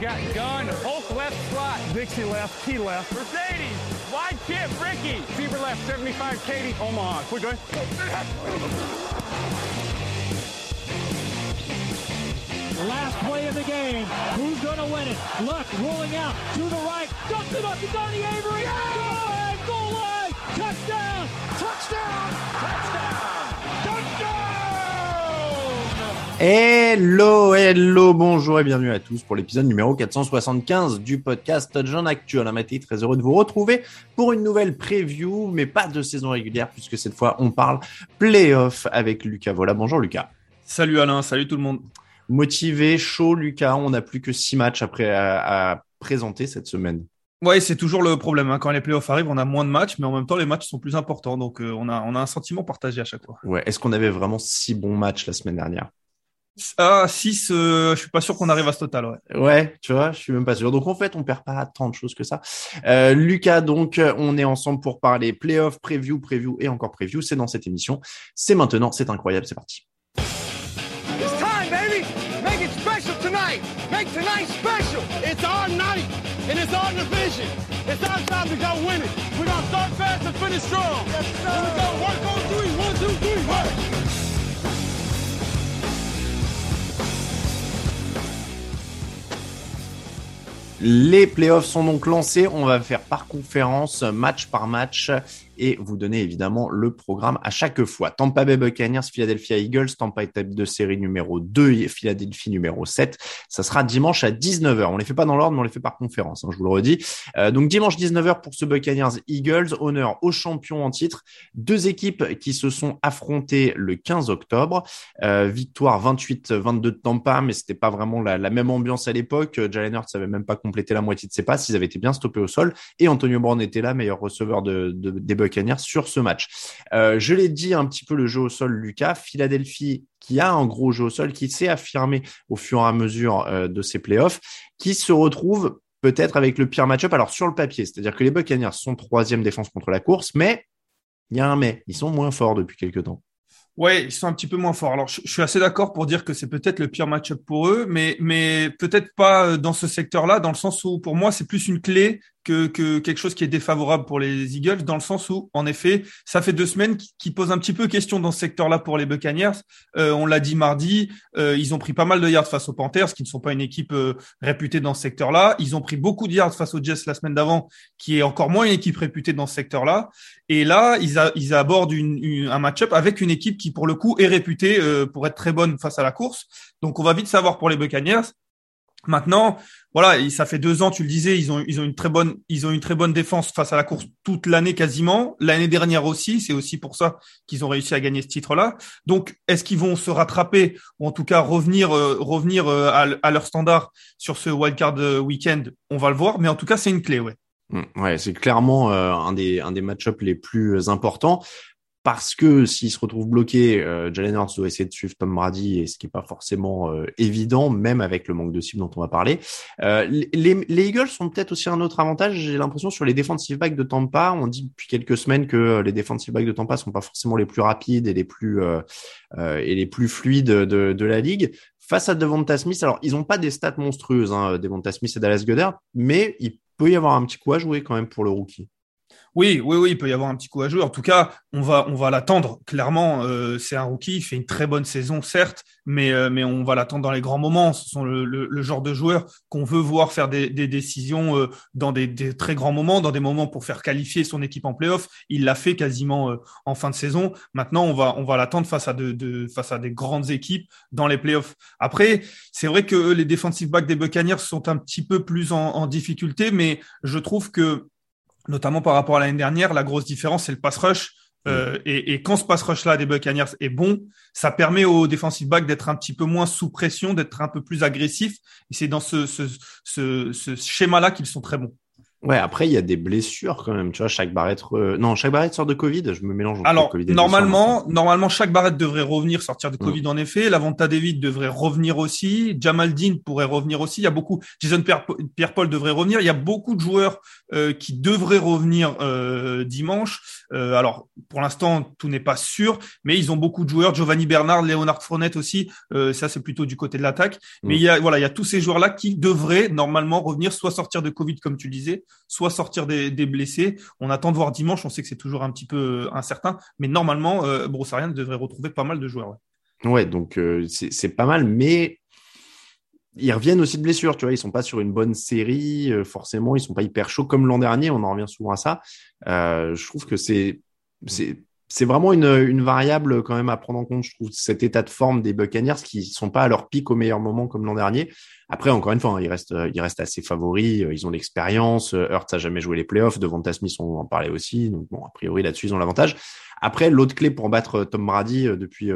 Got gun, Hulk left slot. Dixie left, Key left. Mercedes, wide chip, Ricky. Fever left, 75, Katie, Omaha. Quick, go ahead. Last play of the game. Who's going to win it? Luck rolling out to the right. Dumps it up to Donnie Avery. Yeah! Goal line. Touchdown. Touchdown. Touchdown. Touchdown. Hello, hello, bonjour et bienvenue à tous pour l'épisode numéro 475 du podcast Touchdown Actuel. Maté, très heureux de vous retrouver pour une nouvelle preview, mais pas de saison régulière puisque cette fois on parle playoff avec Lucas Vola. Bonjour Lucas. Salut Alain, salut tout le monde. Motivé, chaud Lucas, on n'a plus que six matchs après à, à présenter cette semaine. Ouais, c'est toujours le problème. Hein. Quand les playoffs arrivent, on a moins de matchs, mais en même temps, les matchs sont plus importants. Donc, euh, on, a, on a un sentiment partagé à chaque fois. Ouais. Est-ce qu'on avait vraiment six bons matchs la semaine dernière? Ah, 6, euh, je suis pas sûr qu'on arrive à ce total. Ouais. Ouais, tu vois, je suis même pas sûr. Donc en fait, on perd pas tant de choses que ça. Euh, Lucas, donc, on est ensemble pour parler playoff, preview, preview et encore preview. C'est dans cette émission. C'est maintenant, c'est incroyable, c'est parti. To go win it. We're gonna start fast and finish strong. Yes, sir. Here we go. Work on three. One, two, three. Work. Les playoffs sont donc lancés. On va faire par conférence, match par match, et vous donner évidemment le programme à chaque fois. Tampa Bay Buccaneers, Philadelphia Eagles, Tampa tête de série numéro 2, Philadelphie numéro 7. Ça sera dimanche à 19h. On les fait pas dans l'ordre, mais on les fait par conférence, hein, je vous le redis. Euh, donc dimanche 19h pour ce Buccaneers Eagles, honneur aux champions en titre. Deux équipes qui se sont affrontées le 15 octobre. Euh, victoire 28-22 de Tampa, mais c'était pas vraiment la, même ambiance à l'époque. Jalen Hurts avait même pas complété la moitié de ses passes. Ils avaient été bien stoppés au sol. Et Antonio Brown était là, meilleur receveur de, de, des Buccaneers sur ce match. Euh, je l'ai dit un petit peu le jeu au sol, Lucas. Philadelphie qui a un gros jeu au sol, qui s'est affirmé au fur et à mesure euh, de ses playoffs, qui se retrouve peut-être avec le pire match-up. Alors sur le papier, c'est-à-dire que les Buccaneers sont troisième défense contre la course, mais il y a un mais, ils sont moins forts depuis quelques temps. Ouais, ils sont un petit peu moins forts. Alors, je, suis assez d'accord pour dire que c'est peut-être le pire match-up pour eux, mais, mais peut-être pas dans ce secteur-là, dans le sens où, pour moi, c'est plus une clé que, que, quelque chose qui est défavorable pour les Eagles, dans le sens où, en effet, ça fait deux semaines qui, qui pose un petit peu question dans ce secteur-là pour les Buccaneers. Euh, on l'a dit mardi, euh, ils ont pris pas mal de yards face aux Panthers, qui ne sont pas une équipe euh, réputée dans ce secteur-là. Ils ont pris beaucoup de yards face aux Jets la semaine d'avant, qui est encore moins une équipe réputée dans ce secteur-là. Et là, ils, abordent une, un match-up avec une équipe qui, pour le coup, est réputée euh, pour être très bonne face à la course. Donc, on va vite savoir pour les Buccaneers. Maintenant, voilà, ça fait deux ans, tu le disais, ils ont, ils ont une très bonne, ils ont une très bonne défense face à la course toute l'année quasiment. L'année dernière aussi, c'est aussi pour ça qu'ils ont réussi à gagner ce titre-là. Donc, est-ce qu'ils vont se rattraper ou en tout cas revenir, euh, revenir euh, à, leur standard sur ce wildcard euh, week-end? On va le voir, mais en tout cas, c'est une clé, ouais. Ouais, c'est clairement un des un des match-ups les plus importants parce que s'il se retrouve bloqué, euh, Jalen Hurts doit essayer de suivre Tom Brady, et ce qui est pas forcément euh, évident, même avec le manque de cible dont on va parler. Euh, les, les, Eagles sont peut-être aussi un autre avantage. J'ai l'impression sur les defensive backs de Tampa, on dit depuis quelques semaines que les defensive backs de Tampa sont pas forcément les plus rapides et les plus euh, et les plus fluides de, de la ligue. Face à Devonta Smith, alors ils ont pas des stats monstrueuses, hein, Devonta Smith et Dallas Goddard, mais il peut y avoir un petit coup à jouer quand même pour le rookie. Oui, oui, oui, il peut y avoir un petit coup à jouer. En tout cas, on va, on va l'attendre. Clairement, euh, c'est un rookie, il fait une très bonne saison, certes, mais, euh, mais on va l'attendre dans les grands moments. Ce sont le, genre de joueur qu'on veut voir faire des, décisions euh, dans des, très grands moments, dans des moments pour faire qualifier son équipe en playoff. Il l'a fait quasiment en fin de saison. Maintenant, on va, on va l'attendre face à de, face à des grandes équipes dans les playoffs. Après, c'est vrai que les defensive backs des Buccaneers sont un petit peu plus en difficulté, mais je trouve que notamment par rapport à l'année dernière, la grosse différence, c'est le pass rush. Euh, et, et, quand ce pass rush-là des Buccaneers est bon, ça permet aux defensive backs d'être un petit peu moins sous pression, d'être un peu plus agressif. Et c'est dans ce, ce, ce, ce schéma-là qu'ils sont très bons. Ouais, après, il y a des blessures quand même. Tu vois, chaque barrette, non, chaque barrette sort de Covid. Je me mélange. Alors, normalement, normalement, chaque barrette devrait revenir, sortir de Covid, en effet. Lavonta David devrait revenir aussi. Jamal Dean pourrait revenir aussi. Il y a beaucoup, Jason Pierre-Paul devrait revenir. Il y a beaucoup de joueurs euh, qui devraient revenir euh, dimanche. Euh, alors, pour l'instant, tout n'est pas sûr, mais ils ont beaucoup de joueurs. Giovanni Bernard, Leonard Fournette aussi. Euh, ça, c'est plutôt du côté de l'attaque. Mais il y a, voilà, il y a tous ces joueurs-là qui devraient normalement revenir, soit sortir de Covid, comme tu disais, soit sortir des, blessés. On attend de voir dimanche. On sait que c'est toujours un petit peu euh, incertain, mais normalement, euh, devrait retrouver pas mal de joueurs. Ouais, donc euh, c'est pas mal, mais ils reviennent aussi de blessures, tu vois, ils sont pas sur une bonne série, euh, forcément, ils sont pas hyper chauds comme l'an dernier, on en revient souvent à ça. je trouve que c'est c'est vraiment une, variable quand même à prendre en compte, je trouve, cet état de forme des Buccaneers qui sont pas à leur pic au meilleur moment comme l'an dernier. Après, encore une fois, hein, ils restent, ils restent assez favoris, euh, ils ont l'expérience. Euh, Hurts a jamais joué les playoffs, devant Smith, on en parlait aussi. Donc bon, a priori là-dessus, ils ont l'avantage. Après, l'autre clé pour battre Tom Brady euh, depuis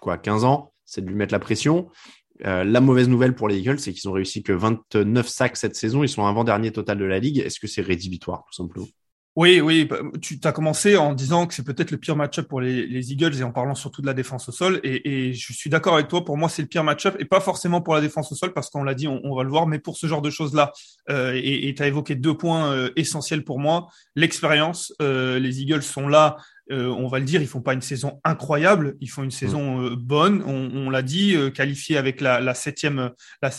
quoi 15 ans, c'est de lui mettre la pression. la mauvaise nouvelle pour les Eagles, c'est qu'ils ont réussi que 29 sacs cette saison. Ils sont avant-dernier total de la ligue. Est-ce que c'est rédhibitoire, tout simplement? Oui, oui, bah, tu as commencé en disant que c'est peut-être le pire match-up pour les, les, Eagles et en parlant surtout de la défense au sol. Et, je suis d'accord avec toi, pour moi, c'est le pire match-up et pas forcément pour la défense au sol parce qu'on l'a dit, on, on, va le voir, mais pour ce genre de choses-là. Euh, et tu as évoqué deux points euh, essentiels pour moi. L'expérience, euh, les Eagles sont là euh, on va le dire, ils font pas une saison incroyable, ils font une saison euh, bonne. On, l'a dit, euh, qualifié avec la, septième,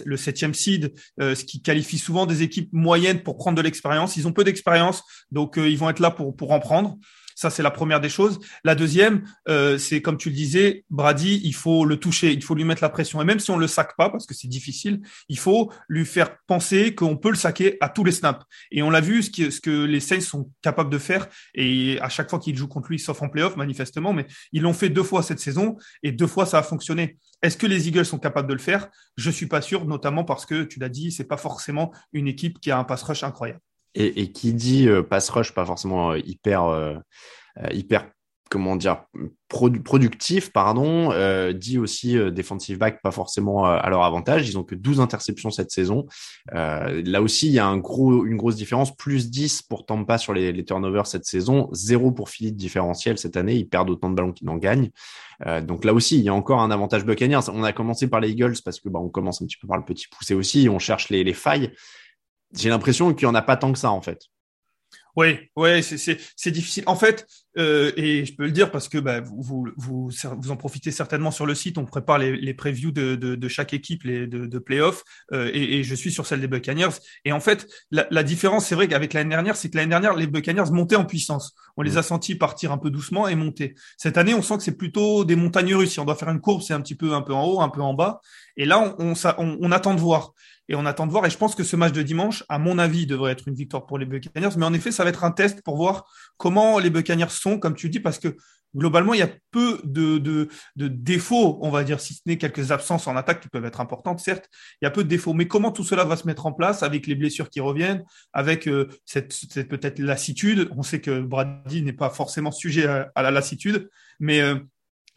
le septième seed, ce qui qualifie souvent des équipes moyennes pour prendre de l'expérience. Ils ont peu d'expérience, donc ils vont être là pour pour en prendre. Ça, c'est la première des choses. La deuxième, euh, c'est comme tu le disais, Brady, il faut le toucher, il faut lui mettre la pression. Et même si on le sac pas, parce que c'est difficile, il faut lui faire penser qu'on peut le saquer à tous les snaps. Et on l'a vu, ce, que les Saints sont capables de faire. Et à chaque fois qu'ils jouent contre lui, sauf en playoff, manifestement, mais ils l'ont fait deux fois cette saison et deux fois ça a fonctionné. Est-ce que les Eagles sont capables de le faire? Je suis pas sûr, notamment parce que tu l'as dit, c'est pas forcément une équipe qui a un pass rush incroyable. Et, et qui dit euh, pass rush, pas forcément euh, hyper, euh, hyper comment dire productif pardon euh, dit aussi euh, defensive back pas forcément à leur avantage. Ils ont que 12 interceptions cette saison. Euh, là aussi il y a un gros une grosse différence. Plus 10 pour Tampa sur les, les turnovers cette saison. 0 pour Philippe différentiel cette année. Ils perdent autant de ballons qu'ils n'en gagnent. Donc là aussi il y a encore un avantage Buccaneers on a commencé par les Eagles parce que bah, on commence un petit peu par le petit poussé aussi. On cherche les, les failles j'ai l'impression qu'il n'y en a pas tant que ça, en fait. Oui, ouais, c'est difficile. En fait, euh, et je peux le dire parce que bah, vous, vous, vous, vous, en profitez certainement sur le site. On prépare les, les previews de, de, de, chaque équipe, les de, de playoffs, euh, et, et, je suis sur celle des Buccaneers. Et en fait, la, la différence, c'est vrai qu'avec l'année dernière, c'est que l'année dernière, les Buccaneers montaient en puissance. On les a sentis partir un peu doucement et monter. Cette année, on sent que c'est plutôt des montagnes russes. Si on doit faire une courbe, c'est un petit peu un peu en haut, un peu en bas. Et là, on, on, on, on attend de voir et on attend de voir. Et je pense que ce match de dimanche, à mon avis, devrait être une victoire pour les Buccaneers. Mais en effet, ça va être un test pour voir comment les Buccaneers comme tu dis, parce que globalement, il y a peu de, défauts, on va dire, si ce n'est quelques absences en attaque qui peuvent être importantes, certes. Il y a peu de défauts. Mais comment tout cela va se mettre en place avec les blessures qui reviennent, avec euh, cette, cette peut-être lassitude? On sait que Brady n'est pas forcément sujet à, la lassitude, mais euh,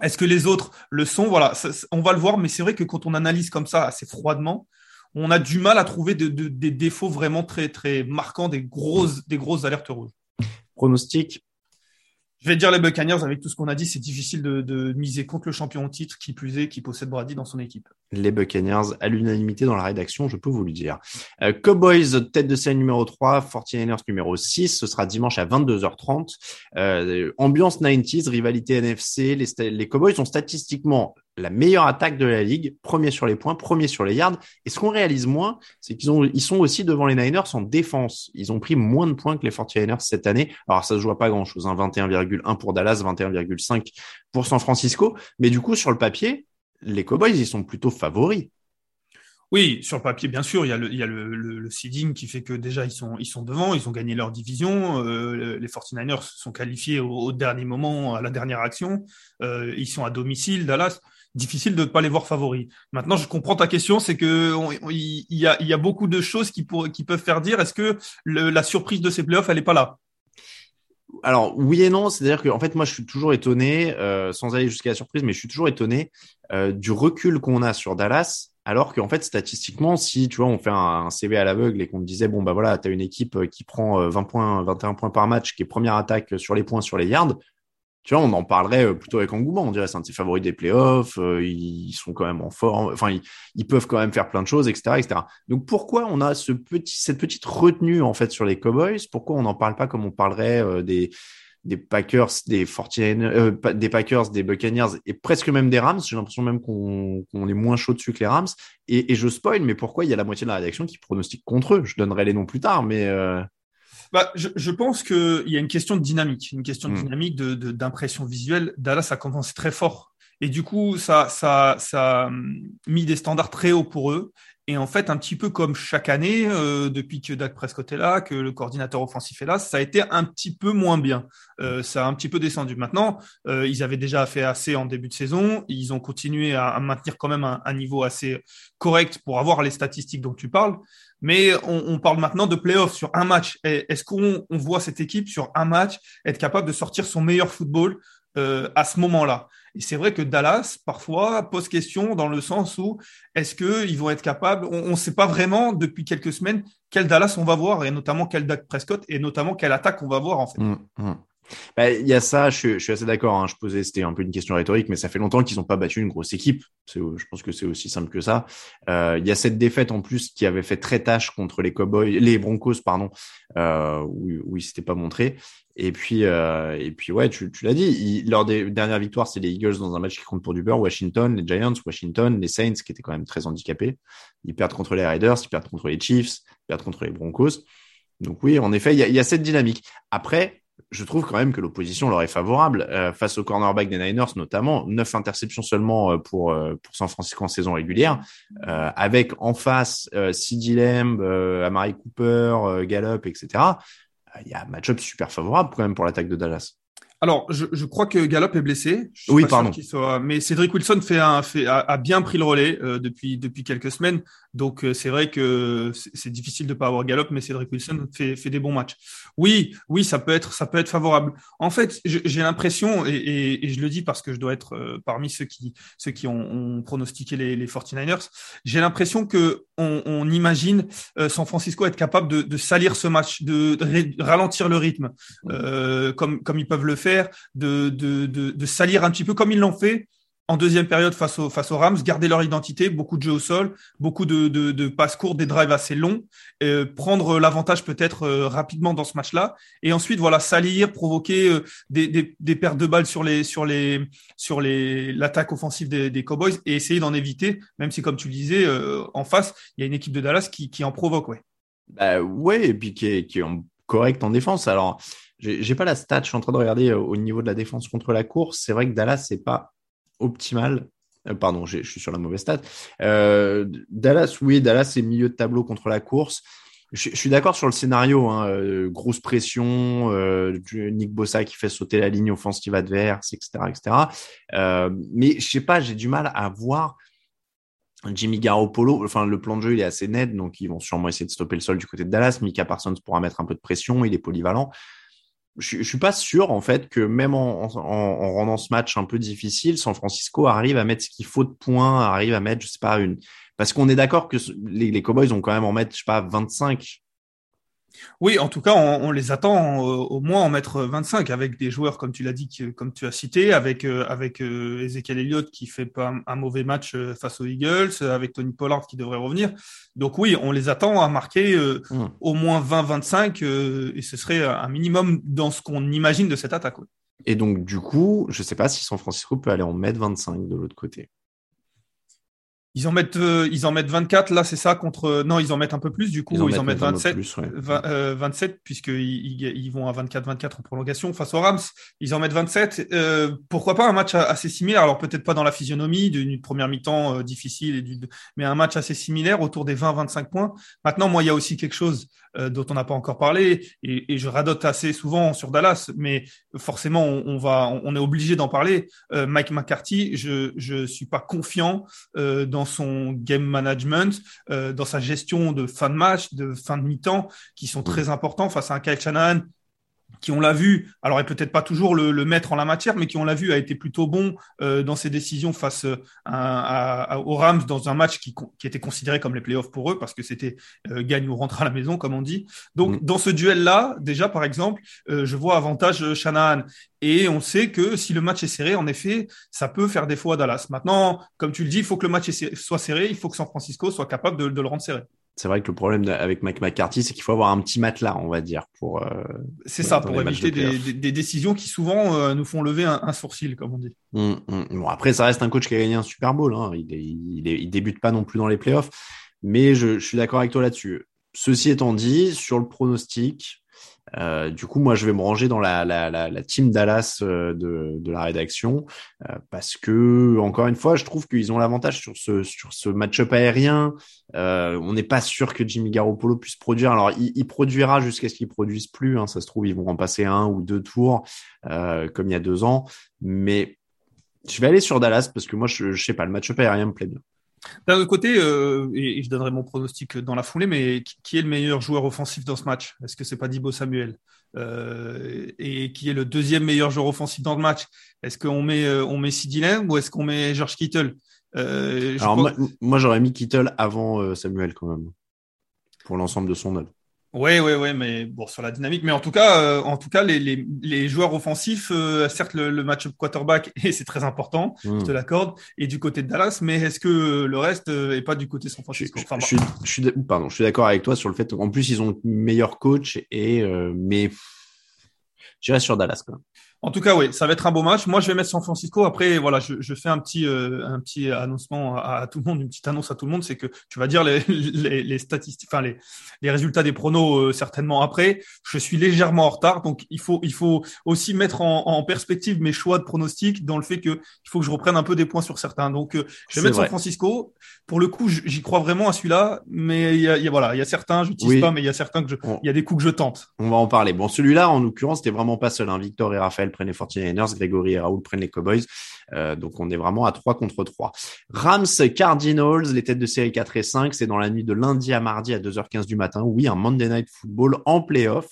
est-ce que les autres le sont? Voilà, on va le voir, mais c'est vrai que quand on analyse comme ça assez froidement, on a du mal à trouver des défauts vraiment très très marquants, des grosses, des grosses alertes rouges. Pronostic je vais dire les Buccaneers, avec tout ce qu'on a dit, c'est difficile de, miser contre le champion au titre, qui plus est, qui possède Brady dans son équipe. Les Buccaneers, à l'unanimité dans la rédaction, je peux vous le dire. Euh, Cowboys, tête de série numéro 3, 49ers numéro 6, ce sera dimanche à 22h30. Euh, ambiance 90s, rivalité NFC, les, les Cowboys sont statistiquement la meilleure attaque de la ligue, premier sur les points, premier sur les yards. Et ce qu'on réalise moins, c'est qu'ils ont, ils sont aussi devant les Niners en défense. Ils ont pris moins de points que les 49ers cette année. Alors ça se joue pas grand chose, hein, 21,1 pour Dallas, 21,5 pour San Francisco. Mais du coup, sur le papier, les Cowboys, ils sont plutôt favoris. Oui, sur le papier, bien sûr, il y a le, seeding qui fait que déjà ils sont, ils sont devant, ils ont gagné leur division. Euh, les 49ers sont qualifiés au, dernier moment, à la dernière action. Euh, ils sont à domicile, Dallas difficile de ne pas les voir favoris. Maintenant, je comprends ta question, c'est que il y, a, beaucoup de choses qui, peuvent faire dire est-ce que la surprise de ces playoffs, elle n'est pas là? Alors oui et non, c'est-à-dire que fait moi je suis toujours étonné, euh, sans aller jusqu'à la surprise, mais je suis toujours étonné euh, du recul qu'on a sur Dallas Alors qu'en fait, statistiquement, si tu vois, on fait un, CV à l'aveugle et qu'on te disait, bon, bah voilà, tu as une équipe euh, qui prend 20 points, 21 points par match, qui est première attaque sur les points, sur les yards, tu vois, on en parlerait plutôt avec engouement. On dirait c'est un de ses favoris des playoffs. ils sont quand même en forme. Enfin, ils, peuvent quand même faire plein de choses, etc., etc. Donc, pourquoi on a ce petit, cette petite retenue en fait sur les Cowboys? Pourquoi on n'en parle pas comme on parlerait des des Packers, des 49, euh, des Packers, des Buccaneers et presque même des Rams? J'ai l'impression même qu'on est moins chaud dessus que les Rams. Et, je spoil, mais pourquoi il y a la moitié de la rédaction qui pronostique contre eux? Je donnerai les noms plus tard, mais. Bah, je, je pense qu'il y a une question de dynamique, une question de hmm. dynamique, de d'impression visuelle. Dallas a commencé très fort. Et du coup, ça, ça, ça a mis des standards très hauts pour eux. Et en fait, un petit peu comme chaque année, euh, depuis que Dak Prescott est là, que le coordinateur offensif est là, ça a été un petit peu moins bien. Euh, ça a un petit peu descendu. Maintenant, euh, ils avaient déjà fait assez en début de saison. Ils ont continué à, maintenir quand même un, niveau assez correct pour avoir les statistiques dont tu parles. Mais on, parle maintenant de playoffs sur un match. Est-ce qu'on voit cette équipe sur un match être capable de sortir son meilleur football euh, à ce moment-là? Et c'est vrai que Dallas, parfois, pose question dans le sens où est-ce qu'ils vont être capables, on ne sait pas vraiment depuis quelques semaines quel Dallas on va voir, et notamment quel Dak Prescott, et notamment quelle attaque on va voir en fait. Mmh, mmh. Bah, il y a ça, je, suis assez d'accord. Hein. Je posais, c'était un peu une question rhétorique, mais ça fait longtemps qu'ils n'ont pas battu une grosse équipe. Je pense que c'est aussi simple que ça. Euh, il y a cette défaite en plus qui avait fait très tâche contre les Cowboys, les Broncos, pardon, euh, où, où ils s'étaient pas montrés. Et puis, euh, et puis ouais, tu, l'as dit. lors des dernières victoires, c'est les Eagles dans un match qui compte pour du. Washington, les Giants, Washington, les Saints qui étaient quand même très handicapés. Ils perdent contre les Raiders, ils perdent contre les Chiefs, ils perdent contre les Broncos. Donc oui, en effet, il y a, y a cette dynamique. Après, je trouve quand même que l'opposition leur est favorable euh, face au cornerback des Niners notamment neuf interceptions seulement euh, pour euh, pour San Francisco en saison régulière avec en face euh, CeeDee Lamb, Amari Cooper, Gallup etc. Il y a un match-up super favorable quand même pour l'attaque de Dallas. Alors, je, je, crois que Gallup est blessé. oui, pardon. Soit... Mais Cédric Wilson fait un, fait, a, bien pris le relais euh, depuis, depuis quelques semaines. Donc, euh, c'est vrai que c'est difficile de pas avoir Gallup, mais Cédric Wilson fait, fait des bons matchs. Oui, oui, ça peut être, ça peut être favorable. En fait, j'ai l'impression, et, et, et, je le dis parce que je dois être euh, parmi ceux qui, ceux qui ont, ont pronostiqué les, les 49ers, j'ai l'impression que on, on imagine San Francisco être capable de, de salir ce match, de, de ralentir le rythme, comme, comme ils peuvent le faire de, salir un petit peu comme ils l'ont fait en deuxième période face, au, face aux Rams, garder leur identité, beaucoup de jeux au sol, beaucoup de, de, de passes courtes, des drives assez longs, euh, prendre l'avantage peut-être euh, rapidement dans ce match-là, et ensuite voilà salir, provoquer euh, des, des, des, pertes de balles sur les sur les sur les l'attaque offensive des, Cowboys et essayer d'en éviter, même si comme tu le disais en face, il y a une équipe de Dallas qui, qui en provoque, ouais. Bah ouais, et puis qui est, qui est correct en défense. Alors j'ai pas la stat, je suis en train de regarder euh, au niveau de la défense contre la course. C'est vrai que Dallas, c'est pas optimal. Euh, pardon, je suis sur la mauvaise stat. Euh, Dallas, oui, Dallas, c'est milieu de tableau contre la course. Je, suis d'accord sur le scénario, hein, grosse pression, Nick Bossa qui fait sauter la ligne offensive adverse, etc., etc. Mais je sais pas, j'ai du mal à voir Jimmy Garoppolo, enfin le plan de jeu il est assez net, donc ils vont sûrement essayer de stopper le sol du côté de Dallas. Mika Parsons pourra mettre un peu de pression, il est polyvalent je, suis pas sûr en fait que même en, rendant ce match un peu difficile, San Francisco arrive à mettre ce qu'il faut de points, arrive à mettre, je sais pas, une. Parce qu'on est d'accord que les, les Cowboys ont quand même en mettre, je sais pas, 25 oui, en tout cas, on, les attend euh, au moins en mettre 25 avec des joueurs comme tu l'as dit, comme tu as cité, avec euh, avec euh, Ezekiel Elliott qui fait pas un, mauvais match face aux Eagles, avec Tony Pollard qui devrait revenir. Donc oui, on les attend à marquer hmm. au moins 20-25 et ce serait un minimum dans ce qu'on imagine de cette attaque. Et donc du coup, je sais pas si San Francisco peut aller en mettre 25 de l'autre côté. Ils en mettent, euh, ils en mettent 24 là, c'est ça contre. Non, ils en mettent un peu plus. Du coup, ils en, mettent, 27, 27 puisqu'ils ils vont à 24-24 en prolongation face aux Rams. Ils en mettent 27. Euh, pourquoi pas un match assez similaire? Alors peut-être pas dans la physionomie d'une première mi-temps euh, difficile, et du, mais un match assez similaire autour des 20-25 points. Maintenant, moi, il y a aussi quelque chose euh, dont on n'a pas encore parlé, et, et, je radote assez souvent sur Dallas, mais forcément on, on va, on est obligé d'en parler. Euh, Mike McCarthy, je je suis pas confiant euh, dans son game management, euh, dans sa gestion de fin de match, de fin de mi-temps, qui sont très importants face à un Kyle Shanahan qui on l'a vu, alors et peut-être pas toujours le, le, maître en la matière, mais qui on l'a vu a été plutôt bon euh, dans ses décisions face euh, à, à, aux Rams dans un match qui, qui, était considéré comme les playoffs pour eux parce que c'était euh, gagne ou rentre à la maison comme on dit. Donc mm. dans ce duel-là, déjà par exemple, euh, je vois avantage Shanahan et on sait que si le match est serré, en effet, ça peut faire défaut à Dallas. Maintenant, comme tu le dis, il faut que le match soit serré, il faut que San Francisco soit capable de, de le rendre serré c'est vrai que le problème avec Mike McCarthy, c'est qu'il faut avoir un petit matelas, on va dire, pour. Euh, c'est ça, pour éviter des, des, des, décisions qui souvent euh, nous font lever un, un, sourcil, comme on dit. Mmh, mmh. Bon, après, ça reste un coach qui a gagné un Super Bowl. Hein. Il, il, il, débute pas non plus dans les playoffs, mais je, je suis d'accord avec toi là-dessus. Ceci étant dit, sur le pronostic, euh, du coup, moi, je vais me ranger dans la, la, la, team Dallas euh, de, de, la rédaction euh, parce que, encore une fois, je trouve qu'ils ont l'avantage sur ce, sur ce match-up aérien. On n'est pas sûr que Jimmy Garoppolo puisse produire. Alors, il, il produira jusqu'à ce qu'il produise plus. Hein, ça se trouve, ils vont en passer un ou deux tours comme il y a deux ans. Mais je vais aller sur Dallas parce que moi, je, je sais pas, le match-up aérien me plaît bien. D'un autre côté, euh, et, je donnerai mon pronostic dans la foulée, mais qui, est le meilleur joueur offensif dans ce match? Est-ce que c'est pas Dibo Samuel? Euh, Et qui est le deuxième meilleur joueur offensif dans le match? Est-ce qu'on met euh, on met ou est-ce qu'on met George Kittle? Alors moi, moi j'aurais mis Kittle avant Samuel quand même pour l'ensemble de son œuvre. Oui, oui, oui, mais bon, sur la dynamique. Mais en tout cas, euh, en tout cas, les, les, les joueurs offensifs, euh, certes, le, le match quarterback, et c'est très important, mmh. je te l'accorde, et du côté de Dallas, mais est-ce que le reste euh, est pas du côté San Francisco? enfin, je, je, je, suis, pardon, je suis d'accord avec toi sur le fait qu'en plus, ils ont le meilleur coach, et, euh, mais j'irai sur Dallas, quoi. En tout cas, oui, ça va être un beau match. Moi, je vais mettre San Francisco. Après, voilà, je, je fais un petit, euh, un petit annoncement à, à, tout le monde, une petite annonce à tout le monde, c'est que tu vas dire les, les, les statistiques, enfin les, les résultats des pronos euh, certainement après. Je suis légèrement en retard, donc il faut, il faut aussi mettre en, en perspective mes choix de pronostics dans le fait que il faut que je reprenne un peu des points sur certains. Donc, euh, je vais mettre vrai. San Francisco. Pour le coup, j'y crois vraiment à celui-là, mais il y a, y a, voilà, il y a certains, je n'utilise oui. pas, mais il y a certains que je, il y a des coups que je tente. On va en parler. Bon, celui-là, en l'occurrence, c'était vraiment pas seul. Hein. Victor et Raphaël prennent les 49ers, Grégory et Raoul prennent les Cowboys. Euh, donc on est vraiment à 3 contre 3. Rams Cardinals, les têtes de série 4 et 5, c'est dans la nuit de lundi à mardi à 2h15 du matin. Oui, un Monday Night Football en playoff.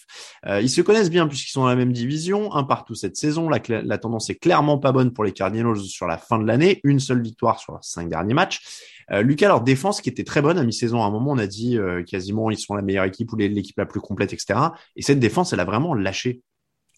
Euh, ils se connaissent bien puisqu'ils sont dans la même division, un partout cette saison. La, tendance est clairement pas bonne pour les Cardinals sur la fin de l'année. Une seule victoire sur leurs cinq derniers matchs. Euh, Lucas, leur défense qui était très bonne à mi-saison, à un moment on a dit quasiment ils sont la meilleure équipe ou l'équipe la plus complète, etc. Et cette défense, elle a vraiment lâché.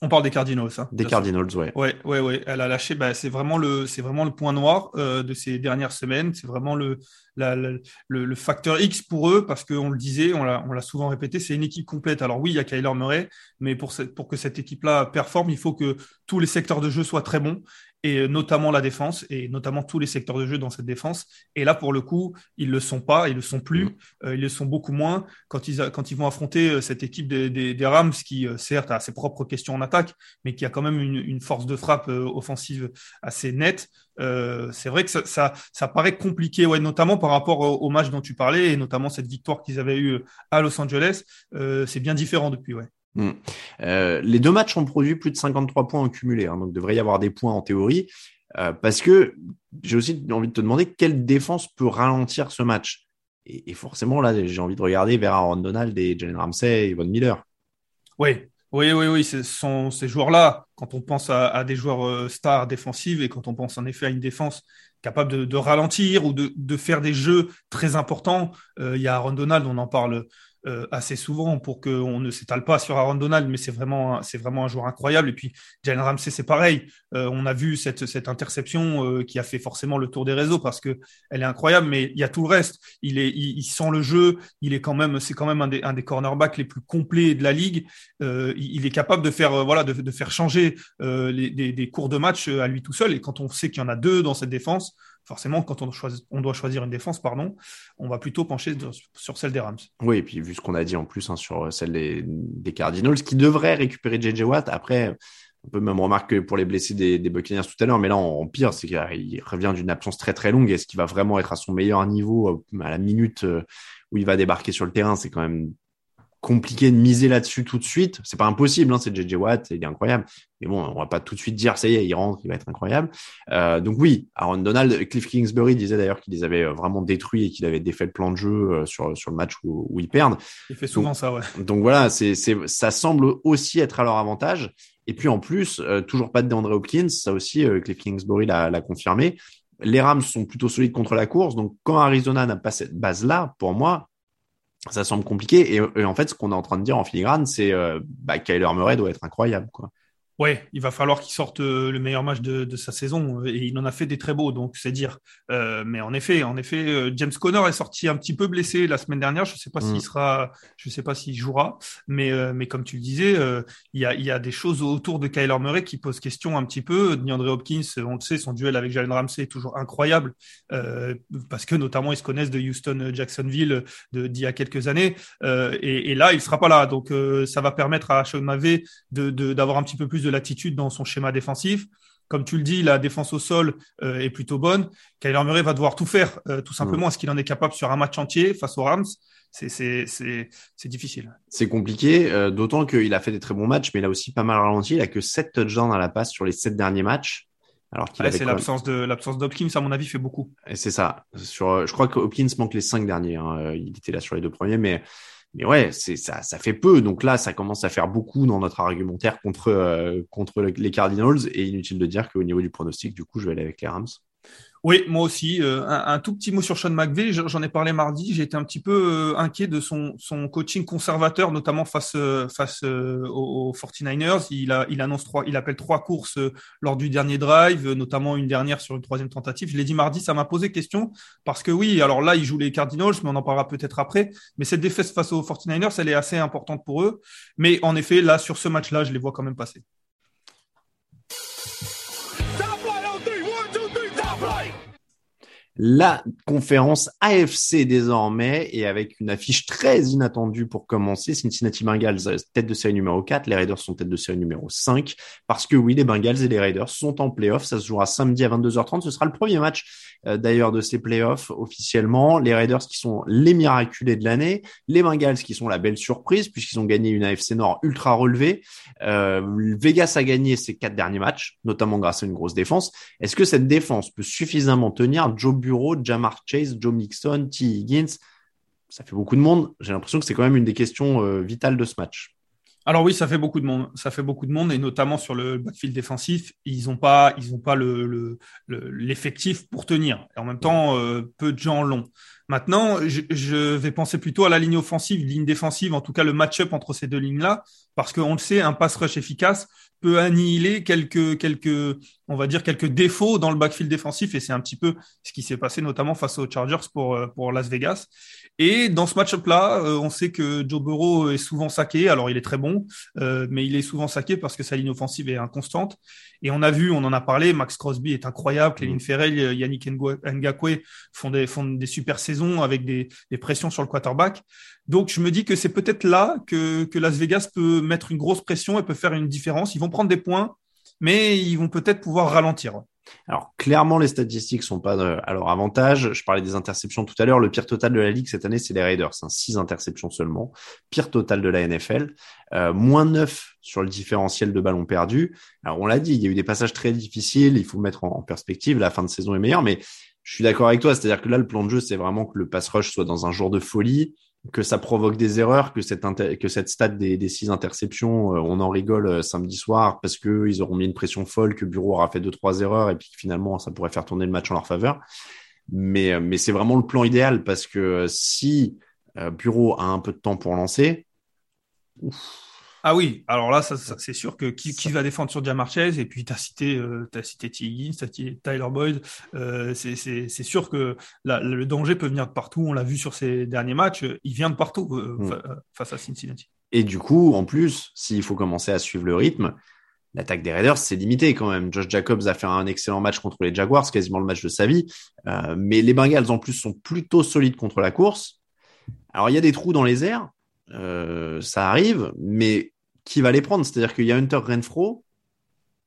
On parle des Cardinals, hein, Des Cardinals, ouais. Ouais, ouais, ouais. Elle a lâché. Bah, c'est vraiment le, c'est vraiment le point noir euh, de ces dernières semaines. C'est vraiment le, la, la, le, le, facteur X pour eux parce qu'on le disait, on l'a, on l'a souvent répété, c'est une équipe complète. Alors oui, il y a Kyler Murray, mais pour cette, pour que cette équipe-là performe, il faut que tous les secteurs de jeu soient très bons et notamment la défense et notamment tous les secteurs de jeu dans cette défense. Et là, pour le coup, ils le sont pas, ils le sont plus, mmh. euh, ils le sont beaucoup moins quand ils quand ils vont affronter euh, cette équipe des, des, des Rams qui euh, certes a ses propres questions en attaque, mais qui a quand même une, une force de frappe euh, offensive assez nette. Euh, c'est vrai que ça, ça, ça, paraît compliqué, ouais, notamment par rapport au, au, match dont tu parlais et notamment cette victoire qu'ils avaient eue à Los Angeles. c'est bien différent depuis, ouais. Mmh. Euh, les deux matchs ont produit plus de 53 points en cumulé, hein, donc devrait y avoir des points en théorie. Euh, parce que j'ai aussi envie de te demander quelle défense peut ralentir ce match. Et, forcément, là, j'ai envie de regarder vers Aaron Donald et Jalen Ramsey et Von Miller. Oui, oui, oui, oui, ce sont ces joueurs-là. Quand on pense à, des joueurs euh, stars défensives et quand on pense en effet à une défense capable de, ralentir ou de, de, faire des jeux très importants, il y a Aaron Donald, on en parle assez souvent pour qu'on ne s'étale pas sur Aaron Donald, mais c'est vraiment, c'est vraiment un joueur incroyable. Et puis, Jalen Ramsey, c'est pareil. Euh, on a vu cette, cette interception euh, qui a fait forcément le tour des réseaux parce que elle est incroyable, mais il y a tout le reste. Il est, il, il sent le jeu. Il est quand même, c'est quand même un des, un des cornerbacks les plus complets de la ligue. Euh, il, est capable de faire, voilà, de, de faire changer euh, les, des, des cours de match à lui tout seul. Et quand on sait qu'il y en a deux dans cette défense, forcément, quand on, doit choisir une défense, pardon, on va plutôt pencher sur celle des Rams. Oui, et puis vu ce qu'on a dit en plus hein, sur celle des, Cardinals, qui devraient récupérer JJ Watt, après, on peut même remarquer pour les blessés des, des Buccaneers tout à l'heure, mais là, en, pire, c'est qu'il revient d'une absence très très longue. Est-ce qu'il va vraiment être à son meilleur niveau à la minute où il va débarquer sur le terrain C'est quand même compliqué de miser là-dessus tout de suite. C'est pas impossible, hein, c'est JJ Watt, il est incroyable. Mais bon, on va pas tout de suite dire ça y est, il rentre, il va être incroyable. Euh, donc oui, Aaron Donald, Cliff Kingsbury disait d'ailleurs qu'il les avait euh, vraiment détruits et qu'il avait défait le plan de jeu euh, sur sur le match où, où ils perdent. Il fait souvent ça, ouais. Donc voilà, c'est c'est ça semble aussi être à leur avantage. Et puis en plus, euh, toujours pas de DeAndre Hopkins, ça aussi euh, Cliff Kingsbury l'a confirmé. Les Rams sont plutôt solides contre la course, donc quand Arizona n'a pas cette base-là, pour moi, ça semble compliqué. Et, en fait, ce qu'on est en train de dire en filigrane, c'est euh, bah, Kyler Murray doit être incroyable. Quoi. Ouais, il va falloir qu'il sorte euh, le meilleur match de, de, sa saison et il en a fait des très beaux, donc c'est dire. Euh, mais en effet, en effet, euh, James Conner est sorti un petit peu blessé la semaine dernière. Je sais pas mm. s'il sera, je sais pas s'il jouera, mais euh, mais comme tu le disais, euh, il y a il y a des choses autour de Kyler Murray qui posent question un petit peu. DeAndre Hopkins, on le sait, son duel avec Jalen Ramsey est toujours incroyable parce que notamment ils se connaissent de Houston Jacksonville d'il y a quelques années et, et, là il sera pas là, donc ça va permettre à Sean McVay de d'avoir un petit peu plus de de l'attitude dans son schéma défensif. Comme tu le dis, la défense au sol euh, est plutôt bonne. Kyler Murray va devoir tout faire, euh, tout simplement. Mm. Est-ce qu'il en est capable sur un match entier face aux Rams? C'est difficile. C'est compliqué, euh, d'autant qu'il a fait des très bons matchs, mais il a aussi pas mal ralenti. Il a que 7 touchdowns à la passe sur les 7 derniers matchs. Alors ouais, c'est l'absence de l'absence d'Hopkins à mon avis fait beaucoup. Et c'est ça. Sur, je crois que Hopkins manque les 5 derniers. Hein. Il était là sur les deux premiers, mais mais ouais, c'est ça, ça fait peu. Donc là, ça commence à faire beaucoup dans notre argumentaire contre euh, contre les Cardinals. Et inutile de dire qu'au niveau du pronostic, du coup, je vais aller avec les Rams. Oui, moi aussi. Euh, un, tout petit mot sur Sean McVay. J'en ai parlé mardi. J'ai été un petit peu euh, inquiet de son, coaching conservateur, notamment face euh, aux, aux, 49ers. Il a il annonce trois, il appelle trois courses lors du dernier drive, notamment une dernière sur une troisième tentative. Je l'ai dit mardi, ça m'a posé question parce que oui, alors là, il joue les Cardinals, mais on en parlera peut-être après. Mais cette défaite face aux 49ers, elle est assez importante pour eux. Mais en effet, là, sur ce match-là, je les vois quand même passer. La conférence AFC désormais et avec une affiche très inattendue pour commencer. Cincinnati Bengals, tête de série numéro 4, les Raiders sont tête de série numéro 5 parce que oui, les Bengals et les Raiders sont en playoff. Ça se jouera samedi à 22h30. Ce sera le premier match euh, d'ailleurs de ces playoffs officiellement. Les Raiders qui sont les miraculés de l'année, les Bengals qui sont la belle surprise puisqu'ils ont gagné une AFC Nord ultra relevée. Euh, Vegas a gagné ses quatre derniers matchs, notamment grâce à une grosse défense. Est-ce que cette défense peut suffisamment tenir Joe Jamar Chase, Joe Mixon, T. Higgins Ça fait beaucoup de monde. J'ai l'impression que c'est quand même une des questions euh, vitales de ce match. Alors oui, ça fait beaucoup de monde. Ça fait beaucoup de monde et notamment sur le backfield défensif, ils n'ont pas, ils pas le, l'effectif le, pour tenir. Et en même temps, euh, peu de gens l'ont. Maintenant, je, je, vais penser plutôt à la ligne offensive, ligne défensive, en tout cas le match-up entre ces deux lignes-là, parce qu'on le sait, un pass rush efficace peut annihiler quelques, quelques, on va dire quelques défauts dans le backfield défensif, et c'est un petit peu ce qui s'est passé notamment face aux Chargers pour euh, pour Las Vegas. Et dans ce match-up-là, euh, on sait que Joe Burrow est souvent saqué. Alors, il est très bon, euh, mais il est souvent saqué parce que sa ligne offensive est inconstante. Et on a vu, on en a parlé, Max Crosby est incroyable, Cléline mm. Ferrell, Yannick Ngakwe font des, font des super saisons avec des, des pressions sur le quarterback. Donc, je me dis que c'est peut-être là que, que Las Vegas peut mettre une grosse pression et peut faire une différence. Ils vont prendre des points, mais ils vont peut-être pouvoir ralentir. Alors clairement, les statistiques sont pas à leur avantage. Je parlais des interceptions tout à l'heure. Le pire total de la ligue cette année, c'est les Raiders. Hein, six interceptions seulement. Pire total de la NFL. Euh, moins 9 sur le différentiel de ballons perdus. Alors on l'a dit, il y a eu des passages très difficiles. Il faut mettre en, perspective. La fin de saison est meilleure, mais je suis d'accord avec toi. C'est-à-dire que là, le plan de jeu, c'est vraiment que le pass rush soit dans un jour de folie que ça provoque des erreurs, que cette, que cette stat des, des six interceptions, euh, on en rigole euh, samedi soir parce que ils auront mis une pression folle, que Bureau aura fait deux trois erreurs et puis finalement ça pourrait faire tourner le match en leur faveur. Mais, euh, mais c'est vraiment le plan idéal parce que si Bureau a un peu de temps pour lancer, ouf, ah oui, alors là, ça, ça, c'est sûr que qui, qui, va défendre sur Jamar Chase et puis tu as cité, euh, as cité. Higgins, as cité Tyler Boyd. Euh, c'est sûr que la, le danger peut venir de partout. On l'a vu sur ces derniers matchs. Il vient de partout euh, mm. face à Cincinnati. Et du coup, en plus, s'il faut commencer à suivre le rythme, l'attaque des Raiders, c'est limité quand même. Josh Jacobs a fait un excellent match contre les Jaguars, quasiment le match de sa vie. Euh, mais les Bengals, en plus, sont plutôt solides contre la course. Alors, il y a des trous dans les airs, euh, ça arrive, mais qui va les prendre C'est-à-dire qu'il y a Hunter Renfro,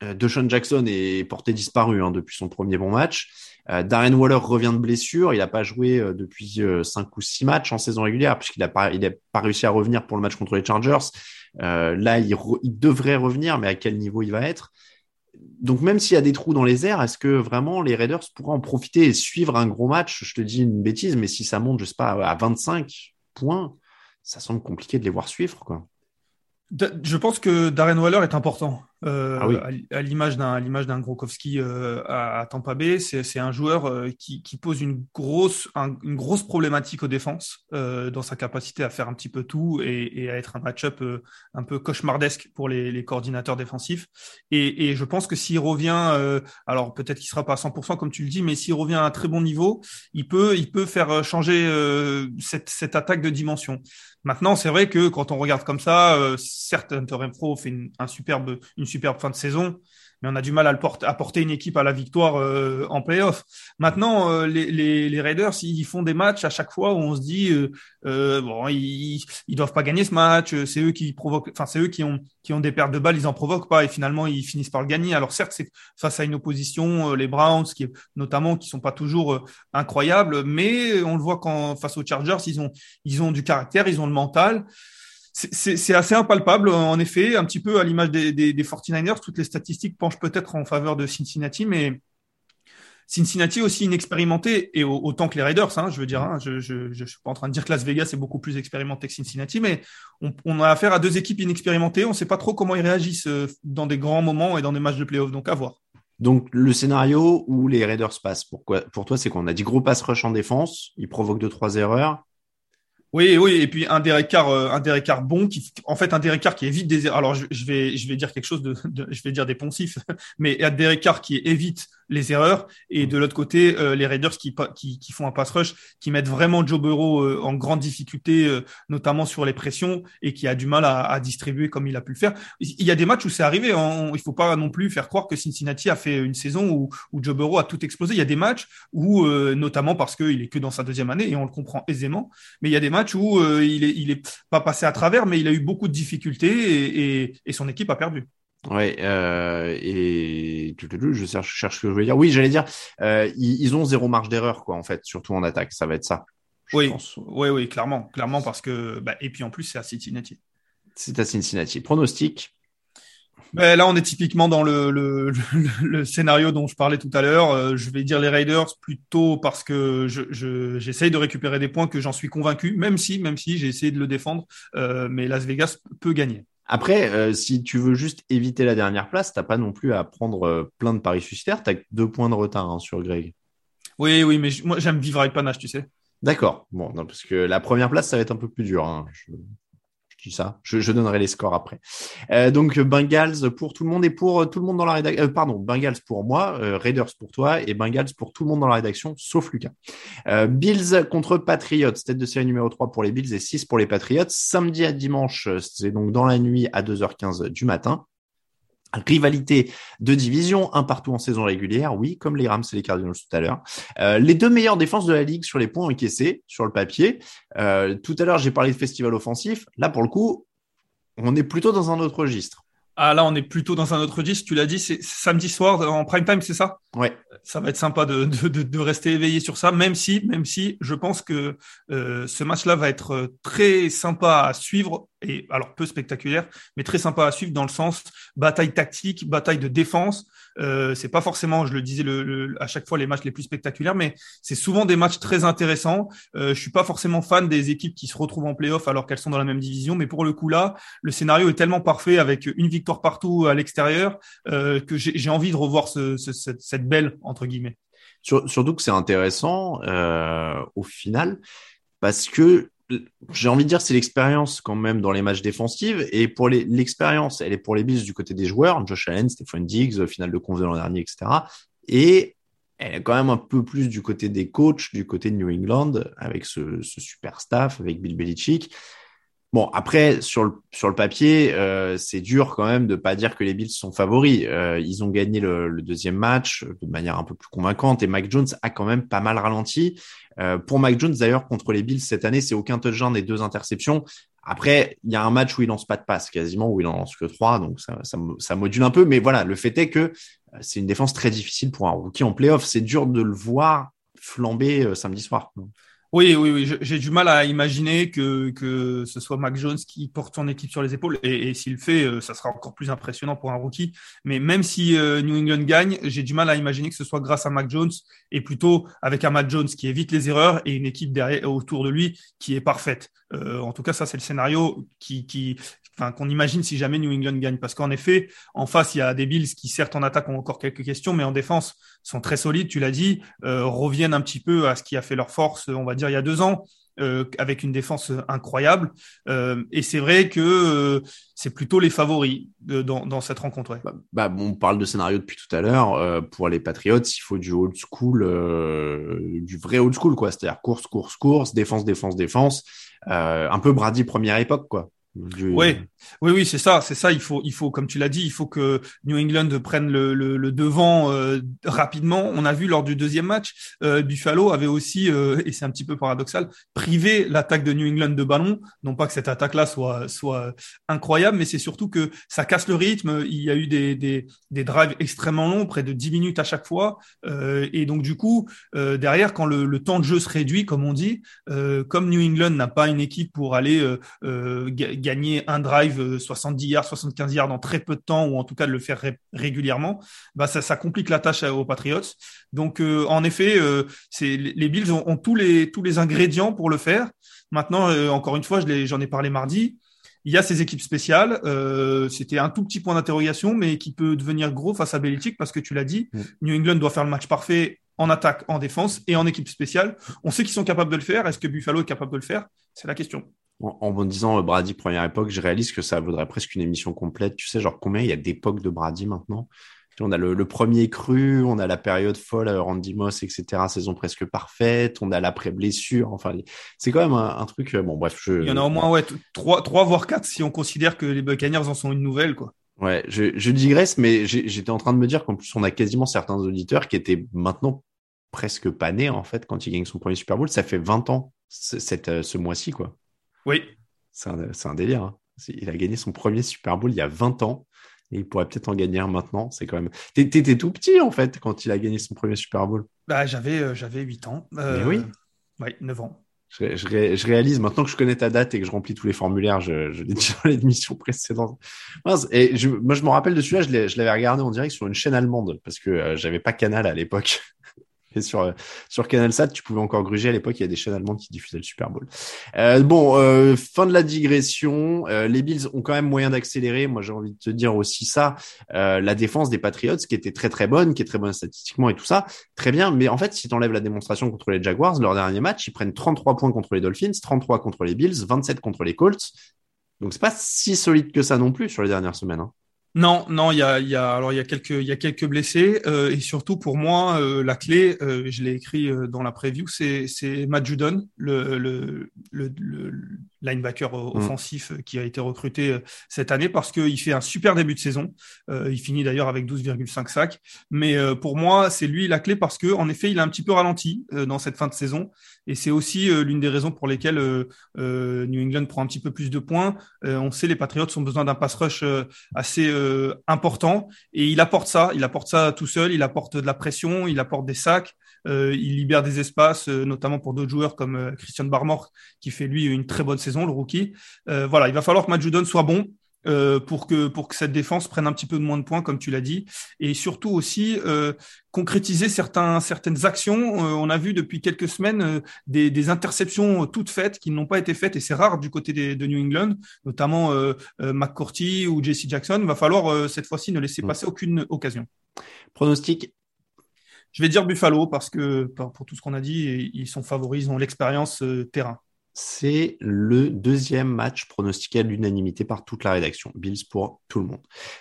Euh, Deshaun Jackson est porté disparu hein, depuis son premier bon match. Euh, Darren Waller revient de blessure. Il n'a pas joué euh, depuis cinq ou six matchs en saison régulière puisqu'il n'a pas, réussi à revenir pour le match contre les Chargers. Là, il, devrait revenir, mais à quel niveau il va être? Donc même s'il y a des trous dans les airs, est-ce que vraiment les Raiders pourraient en profiter et suivre un gros match? Je te dis une bêtise, mais si ça monte, je sais pas, à 25 points, ça semble compliqué de les voir suivre. Je pense que Darren Waller est important. Euh, Ah oui. à l'image d'un à l'image d'un Grokowski euh, à, à Tampa Bay, c'est c'est un joueur euh, qui, qui pose une grosse un- une grosse problématique aux défenses euh, dans sa capacité à faire un petit peu tout et, et à être un match-up euh, un peu cauchemardesque pour les, les coordinateurs défensifs. Et, et je pense que s'il revient, euh, alors peut-être qu'il sera pas à 100% comme tu le dis, mais s'il revient à un très bon niveau, il peut il peut faire changer euh, cette cette attaque de dimension. Maintenant, c'est vrai que quand on regarde comme ça, euh, certes, Hunter Renfro fait une, un superbe, une superbe fin de saison, mais on a du mal à, le porter, à porter une équipe à la victoire euh, en playoff. Maintenant, euh, les, les, les Raiders, ils font des matchs à chaque fois où on se dit, euh, euh, bon, ils, ils doivent pas gagner ce match, euh, c'est eux qui provoquent, enfin, c'est eux qui ont, qui ont des pertes de balles, ils en provoquent pas et finalement ils finissent par le gagner. Alors certes, c'est face à une opposition, euh, les Browns, qui notamment, qui sont pas toujours incroyables, mais on le voit quand face aux Chargers, ils ont, ils ont du caractère, ils ont le mental. C'est- assez impalpable, en effet, un petit peu à l'image des, des, des 49ers. Toutes les statistiques penchent peut-être en faveur de Cincinnati, mais Cincinnati aussi inexpérimenté, et au- autant que les Raiders, hein, je veux dire, hein, je, je suis pas en train de dire que Las Vegas est beaucoup plus expérimenté que Cincinnati, mais on, a affaire à deux équipes inexpérimentées, on sait pas trop comment ils réagissent euh, dans des grands moments et dans des matchs de playoff, donc à voir. Donc le scénario où les Raiders passent, pourquoi, pour toi, c'est qu'on a dit gros pass rush en défense, ils provoquent deux trois erreurs. Oui, oui, et puis un Derek Carr, euh, un Carr bon, qui, en fait, un Carr qui évite des, alors je, vais, je vais dire quelque chose de, je vais dire des poncifs, mais un Derek Carr qui évite les erreurs, et de l'autre côté, euh, les Raiders qui, qui, qui font un pass rush, qui mettent vraiment Joe Burrow euh, en grande difficulté, euh, notamment sur les pressions, et qui a du mal à, à distribuer comme il a pu le faire. Il y a des matchs où c'est arrivé, hein, il faut pas non plus faire croire que Cincinnati a fait une saison où, où Joe Burrow a tout explosé. Il y a des matchs où, euh, notamment parce qu'il est que dans sa deuxième année, et on le comprend aisément, mais il y a des matchs où euh, il est il est pas passé à travers, mais il a eu beaucoup de difficultés et, et, et son équipe a perdu. Ouais, euh, et je cherche, je cherche ce que je voulais dire. Oui, j'allais dire, euh, ils, ils ont zéro marge d'erreur, quoi, en fait, surtout en attaque. Ça va être ça. Oui, pense. oui, oui, clairement, clairement parce que bah, et puis en plus c'est à Cincinnati. C'est à Cincinnati. Pronostic? Ben, là, on est typiquement dans le, le, le, le scénario dont je parlais tout à l'heure. Euh, je vais dire les Raiders plutôt parce que je, je, j'essaye de récupérer des points que j'en suis convaincu, même si, même si j'ai essayé de le défendre, euh, mais Las Vegas peut gagner. Après, euh, si tu veux juste éviter la dernière place, t'as pas non plus à prendre euh, plein de paris suicidaires. T'as que deux points de retard hein, sur Greg. Oui, oui, mais moi j'aime vivre avec panache, tu sais. D'accord. Bon, non, parce que la première place, ça va être un peu plus dur. Hein. Je, je. Je, donnerai les scores après. Euh, donc Bengals pour tout le monde et pour euh, tout le monde dans la rédaction. pardon, Bengals pour moi, euh, Raiders pour toi et Bengals pour tout le monde dans la rédaction, sauf Lucas. Euh, Bills contre Patriots, tête de série numéro 3 pour les Bills et 6 pour les Patriots. Samedi à dimanche, c'est donc dans la nuit à 2h15 du matin. Rivalité de division, un partout en saison régulière, oui, comme les Rams et les Cardinals tout à l'heure. Euh, les deux meilleures défenses de la ligue sur les points encaissés, sur le papier. Euh, tout à l'heure, j'ai parlé de festival offensif. Là, pour le coup, on est plutôt dans un autre registre. Ah là, on est plutôt dans un autre registre. Tu l'as dit, c'est c'est samedi soir en prime time, c'est ça? Ouais. Ça va être sympa de, de, de, de rester éveillé sur ça, même si, même si, je pense que euh, ce match-là va être euh, très sympa à suivre et alors peu spectaculaire, mais très sympa à suivre dans le sens bataille tactique, bataille de défense. Euh, c'est pas forcément, je le disais le, le- à chaque fois les matchs les plus spectaculaires, mais c'est souvent des matchs très intéressants. Euh, je suis pas forcément fan des équipes qui se retrouvent en playoff alors qu'elles sont dans la même division, mais pour le coup là, le scénario est tellement parfait avec une victoire partout à l'extérieur euh, que j'ai envie de revoir ce, ce- cette, belle entre guillemets. Sur- surtout que c'est intéressant euh, au final parce que j'ai envie de dire c'est l'expérience quand même dans les matchs défensifs et pour l'expérience elle est pour les Bills du côté des joueurs Josh Allen, Stephen Diggs, finale de conf de l'an dernier, etc. Et elle est quand même un peu plus du côté des coachs, du côté de New England avec ce super staff, avec Bill Belichick. Bon, après, sur le, sur le papier, euh, c'est dur quand même de pas dire que les Bills sont favoris. Euh, ils ont gagné le, le deuxième match de manière un peu plus convaincante et Mac Jones a quand même pas mal ralenti. Euh, pour Mac Jones, d'ailleurs, contre les Bills cette année, c'est aucun touchdown et deux interceptions. Après, il y a un match où il lance pas de passe quasiment, où il en lance que trois, donc ça, ça, ça module un peu. Mais voilà, le fait est que euh, c'est une défense très difficile pour un rookie en playoff. C'est dur de le voir flamber euh, samedi soir. Oui, oui, oui. J'ai du mal à imaginer que, que ce soit Mac Jones qui porte son équipe sur les épaules. Et, s'il le fait, euh, ça sera encore plus impressionnant pour un rookie. Mais même si euh, New England gagne, j'ai du mal à imaginer que ce soit grâce à Mac Jones et plutôt avec un Mac Jones qui évite les erreurs et une équipe derrière, autour de lui qui est parfaite. Euh, en tout cas, ça, c'est le scénario qui, qui, enfin, qu'on imagine si jamais New England gagne. Parce qu'en effet, en face, il y a des Bills qui, certes, en attaque ont encore quelques questions, mais en défense sont très solides, tu l'as dit, euh, reviennent un petit peu à ce qui a fait leur force, on va dire, il y a deux ans. Euh, avec une défense incroyable. Euh, et c'est vrai que c'est plutôt les favoris dans, cette rencontre. Bah, bah, on parle de scénario depuis tout à l'heure. Pour les Patriots, il faut du old school, du vrai old school, quoi. C'est-à-dire course, course, course, défense, défense, défense. un peu Brady première époque, quoi. Oui, oui, oui, c'est ça, c'est ça. Il faut, il faut, comme tu l'as dit, il faut que New England prenne le, le, le devant euh, rapidement. On a vu lors du deuxième match, euh, Buffalo avait aussi, euh, et c'est un petit peu paradoxal, privé l'attaque de New England de ballon. Non pas que cette attaque-là soit, soit incroyable, mais c'est surtout que ça casse le rythme. Il y a eu des, des, des drives extrêmement longs, près de 10 minutes à chaque fois, euh, et donc du coup, euh, derrière, quand le, le, temps de jeu se réduit, comme on dit, euh, comme New England n'a pas une équipe pour aller gagner un drive 70 yards, 75 yards en très peu de temps, ou en tout cas de le faire ré régulièrement, bah ça, ça, complique la tâche aux Patriots. Donc euh, en effet, euh, les Bills ont, ont, tous les tous les ingrédients pour le faire. Maintenant, euh, encore une fois, j'en ai parlé mardi. Il y a ces équipes spéciales. Euh, C'était un tout petit point d'interrogation, mais qui peut devenir gros face à Belichick parce que tu l'as dit, mmh. New England doit faire le match parfait en attaque, en défense et en équipe spéciale. On sait qu'ils sont capables de le faire. Est-ce que Buffalo est capable de le faire? C'est la question en me disant euh, Brady première époque, je réalise que ça vaudrait presque une émission complète. Tu sais, genre combien il y a d'époques de Brady maintenant? On a le, le, premier cru, on a la période folle, euh, Randy Moss, etc. Saison presque parfaite, on a l'après-blessure. Enfin, c'est quand même un, un, truc. Euh, bon, bref. Je... Il y en a au moins ouais, 3, 3 voire 4 si on considère que les Buccaneers en sont une nouvelle. quoi. Ouais, je, je digresse, mais j'étais en train de me dire qu'en plus, on a quasiment certains auditeurs qui étaient maintenant presque pas nés, en fait, quand il gagne son premier Super Bowl. Ça fait 20 ans, cette, ce mois-ci, quoi. Oui. C'est un, un, délire. Hein. Il a gagné son premier Super Bowl il y a 20 ans. Et il pourrait peut-être en gagner un maintenant. C'est quand même. T'étais tout petit, en fait, quand il a gagné son premier Super Bowl. Bah, j'avais, euh, j'avais 8 ans. Euh, oui. Oui, 9 ans. Je, je, je, réalise maintenant que je connais ta date et que je remplis tous les formulaires, je, je l'ai dit dans l'émission précédente. Et je, moi, je me rappelle de celui-là, je l'avais regardé en direct sur une chaîne allemande parce que euh, j'avais pas Canal à l'époque. Et sur, sur CanalSat, tu pouvais encore gruger à l'époque, il y a des chaînes allemandes qui diffusaient le Super Bowl. Euh, bon, euh, fin de la digression. Euh, les Bills ont quand même moyen d'accélérer. Moi, j'ai envie de te dire aussi ça. Euh, la défense des Patriots, qui était très très bonne, qui est très bonne statistiquement et tout ça, très bien. Mais en fait, si tu enlèves la démonstration contre les Jaguars, leur dernier match, ils prennent 33 points contre les Dolphins, 33 contre les Bills, 27 contre les Colts. Donc c'est pas si solide que ça non plus sur les dernières semaines. Hein. Non, non, il y a, y a, alors il y a quelques, il y a quelques blessés euh, et surtout pour moi euh, la clé, euh, je l'ai écrit euh, dans la preview, c'est c'est Matt Judon, le, le, le, le linebacker mmh. offensif qui a été recruté cette année parce qu'il fait un super début de saison. il finit d'ailleurs avec 12,5 sacs, mais pour moi c'est lui la clé parce que en effet il a un petit peu ralenti dans cette fin de saison. Et c'est aussi l'une des raisons pour lesquelles New England prend un petit peu plus de points. on sait les Patriots ont besoin d'un pass rush assez euh, important. Et il apporte ça, il apporte ça tout seul, il apporte de la pression, il apporte des sacs, euh, il libère des espaces, euh, notamment pour d'autres joueurs comme euh, Christian Barmore qui fait lui une très bonne saison, le rookie. Euh, voilà, il va falloir que Matt Judon soit bon. Euh, pour que pour que cette défense prenne un petit peu de moins de points comme tu l'as dit et surtout aussi euh, concrétiser certains certaines actions euh, on a vu depuis quelques semaines des, des, interceptions toutes faites qui n'ont pas été faites et c'est rare du côté des, de New England notamment McCourty ou JC Jackson il va falloir cette fois-ci ne laisser passer aucune occasion pronostic je vais dire Buffalo parce que pour, pour tout ce qu'on a dit ils sont favoris ils ont l'expérience terrain c'est le deuxième match pronostiqué à l'unanimité par toute la rédaction. Bills pour tout le monde.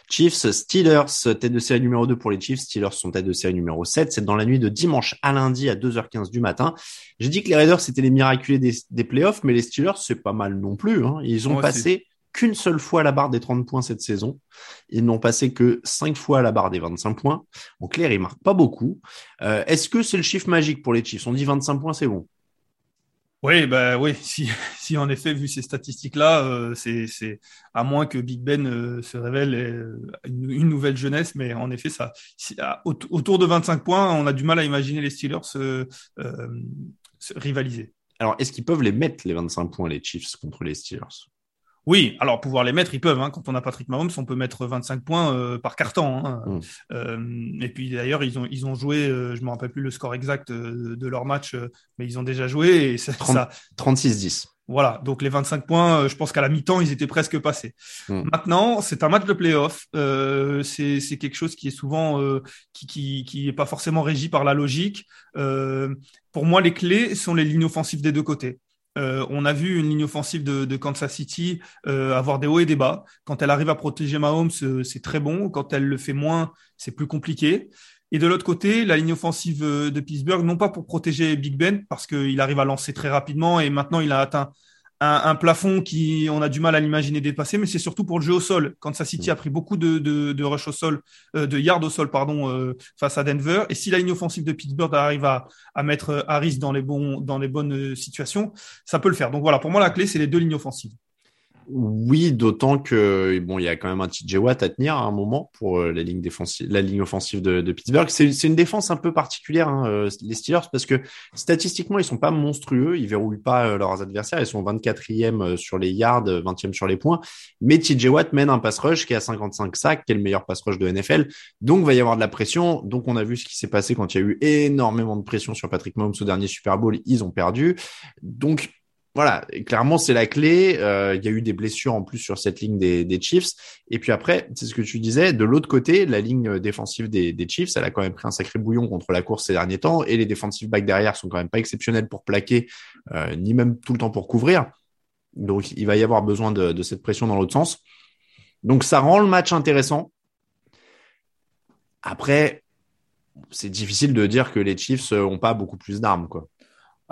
Chiefs, Steelers, tête de série numéro 2 pour les Chiefs. Steelers sont tête de série numéro 7. C'est dans la nuit de dimanche à lundi à 2h15 du matin. J'ai dit que les Raiders, c'était les miraculés des, des, playoffs, mais les Steelers, c'est pas mal non plus. Hein. Ils ont passé qu'une seule fois la barre des 30 points cette saison. Ils n'ont passé que 5 fois la barre des 25 points. En clair, ils marquent pas beaucoup. Euh, Est-ce que c'est le chiffre magique pour les Chiefs? On dit 25 points, c'est bon Oui, bah oui. Si, si en effet, vu ces statistiques-là, euh, c'est, à moins que Big Ben euh, se révèle euh, une, une, nouvelle jeunesse, mais en effet, ça, autour de 25 points, on a du mal à imaginer les Steelers se, se rivaliser. Alors, est-ce qu'ils peuvent les mettre les 25 points les Chiefs contre les Steelers? Oui, alors pouvoir les mettre, ils peuvent. Hein. Quand on a Patrick Mahomes, on peut mettre 25 points euh, par carton. Hein. Mm. Euh, et puis d'ailleurs, ils ont ils ont joué, euh, je me rappelle plus le score exact de leur match, mais ils ont déjà joué et ça, 36-10. Voilà, donc les 25 points, je pense qu'à la mi-temps, ils étaient presque passés. Mm. Maintenant, c'est un match de playoff. Euh, c'est quelque chose qui est souvent qui, qui qui est pas forcément régi par la logique. pour moi, les clés sont les lignes offensives des deux côtés. Euh, on a vu une ligne offensive de, Kansas City euh, avoir des hauts et des bas. Quand elle arrive à protéger Mahomes, euh, c'est très bon. Quand elle le fait moins, c'est plus compliqué. Et de l'autre côté, la ligne offensive de Pittsburgh, non pas pour protéger Big Ben, parce qu'il arrive à lancer très rapidement et maintenant il a atteint un, plafond qui on a du mal à l'imaginer dépasser, mais c'est surtout pour le jeu au sol. Kansas City a pris beaucoup de, de, rush au sol, euh, de yards au sol, pardon, euh, face à Denver. Et si la ligne offensive de Pittsburgh arrive à, à mettre Harris dans les bons, dans les bonnes situations, ça peut le faire. Donc voilà, pour moi la clé c'est les deux lignes offensives. Oui, d'autant que bon, il y a quand même un TJ Watt à tenir à un moment pour euh, la ligne défensive, la ligne offensive de, Pittsburgh. C'est une défense un peu particulière hein, euh, les Steelers parce que statistiquement ils sont pas monstrueux, ils verrouillent pas euh, leurs adversaires, ils sont 24e sur les yards, 20e sur les points. Mais TJ Watt mène un pass rush qui est à 55 sacs, qui est le meilleur pass rush de NFL. Donc il va y avoir de la pression. Donc on a vu ce qui s'est passé quand il y a eu énormément de pression sur Patrick Mahomes au dernier Super Bowl, ils ont perdu. Donc voilà, clairement, c'est la clé. Euh, il y a eu des blessures en plus sur cette ligne des, Chiefs. Et puis après, c'est ce que tu disais, de l'autre côté, la ligne défensive des, Chiefs, elle a quand même pris un sacré bouillon contre la course ces derniers temps. Et les défensive backs derrière sont quand même pas exceptionnels pour plaquer, euh, ni même tout le temps pour couvrir. Donc, il va y avoir besoin de, de cette pression dans l'autre sens. Donc, ça rend le match intéressant. Après, c'est difficile de dire que les Chiefs ont pas beaucoup plus d'armes, quoi.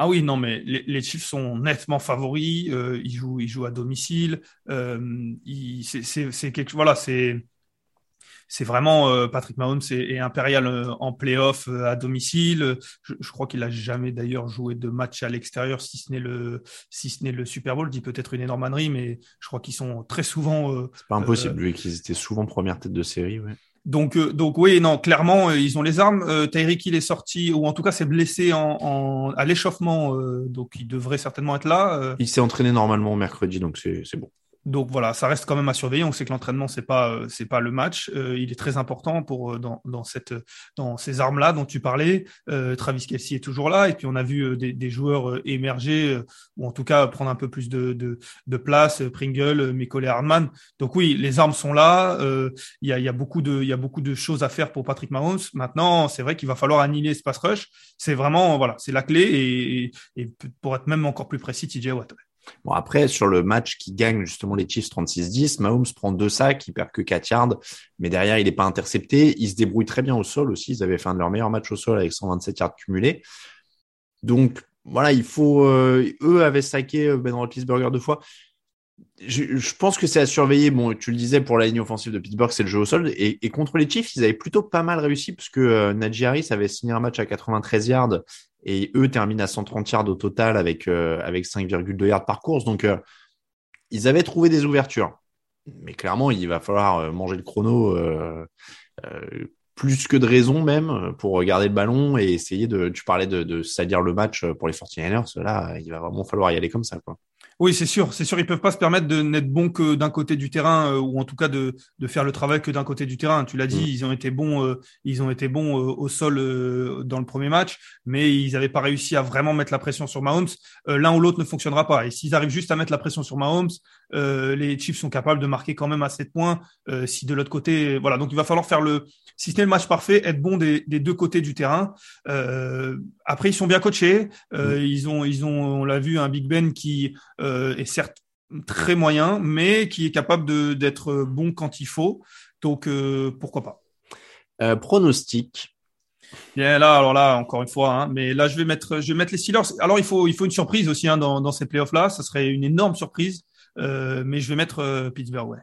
Ah oui, non, mais les, les Chiefs sont nettement favoris. Euh, ils jouent, ils jouent à domicile. Euh, c'est quelque, voilà, c'est c'est vraiment euh, Patrick Mahomes et, impérial euh, en playoff à domicile. Je, je crois qu'il a jamais d'ailleurs joué de match à l'extérieur, si ce n'est le si ce n'est le Super Bowl. Dit peut-être une énorme mais je crois qu'ils sont très souvent. c'est pas impossible, vu qu'ils étaient souvent première tête de série. Ouais. Donc, euh, donc oui, non, clairement, euh, ils ont les armes. Euh, Tyreek, il est sorti, ou en tout cas, s'est blessé en, en, à l'échauffement, euh, donc il devrait certainement être là. Il s'est entraîné normalement mercredi, donc c'est bon. Donc voilà, ça reste quand même à surveiller. On sait que l'entraînement c'est pas euh, c'est pas le match. Euh, il est très important pour euh, dans, dans cette dans ces armes là dont tu parlais. Travis Kelsey est toujours là et puis on a vu des, joueurs émerger ou en tout cas prendre un peu plus de de, place. Pringle, Mikole Hardman. Donc oui, les armes sont là. Il y a beaucoup de y a beaucoup de choses à faire pour Patrick Mahomes. Maintenant, c'est vrai qu'il va falloir annihiler ce pass rush. C'est vraiment voilà, c'est la clé et, et, pour être même encore plus précis, TJ Watt. Bon, après, sur le match qui gagne justement les Chiefs 36-10, Mahomes prend deux sacs, il perd que 4 yards, mais derrière, il n'est pas intercepté. Il se débrouille très bien au sol aussi. Ils avaient fait un de leurs meilleurs matchs au sol avec 127 yards cumulés. Donc, voilà, il faut. Euh, eux avaient saqué euh, Ben Roethlisberger deux fois. Je, pense que c'est à surveiller. Bon, tu le disais pour la ligne offensive de Pittsburgh, c'est le jeu au sol. Et, contre les Chiefs, ils avaient plutôt pas mal réussi parce que euh, Harris avait signé un match à 93 yards et eux terminent à 130 yards au total avec, euh, avec 5,2 yards par course. Donc, euh, ils avaient trouvé des ouvertures. Mais clairement, il va falloir euh, manger le chrono plus que de raison même pour garder le ballon et essayer de. Tu parlais de, de salir le match pour les 49ers. Là, il va vraiment falloir y aller comme ça. Quoi. Oui, c'est sûr, c'est sûr, ils peuvent pas se permettre de n'être bons que d'un côté du terrain euh, ou en tout cas de, de faire le travail que d'un côté du terrain. Tu l'as dit, mm. ils ont été bons, euh, ils ont été bons euh, au sol dans le premier match, mais ils n'avaient pas réussi à vraiment mettre la pression sur Mahomes. L'un ou l'autre ne fonctionnera pas. Et s'ils arrivent juste à mettre la pression sur Mahomes, les Chiefs sont capables de marquer quand même à 7 points. si de l'autre côté, voilà, donc il va falloir faire le, si ce n'est le match parfait, être bon des, des deux côtés du terrain. après, ils sont bien coachés. Mm. Ils ont, ils ont, on l'a vu, un Big Ben qui euh, est certes très moyen, mais qui est capable d'être bon quand il faut. Donc euh, pourquoi pas. Euh, pronostic. Bien là, alors là, encore une fois, hein, mais là je vais mettre, je vais mettre les Steelers. Alors il faut, il faut une surprise aussi hein, dans, dans ces playoffs là. Ça serait une énorme surprise, mais je vais mettre Pittsburgh. Ouais.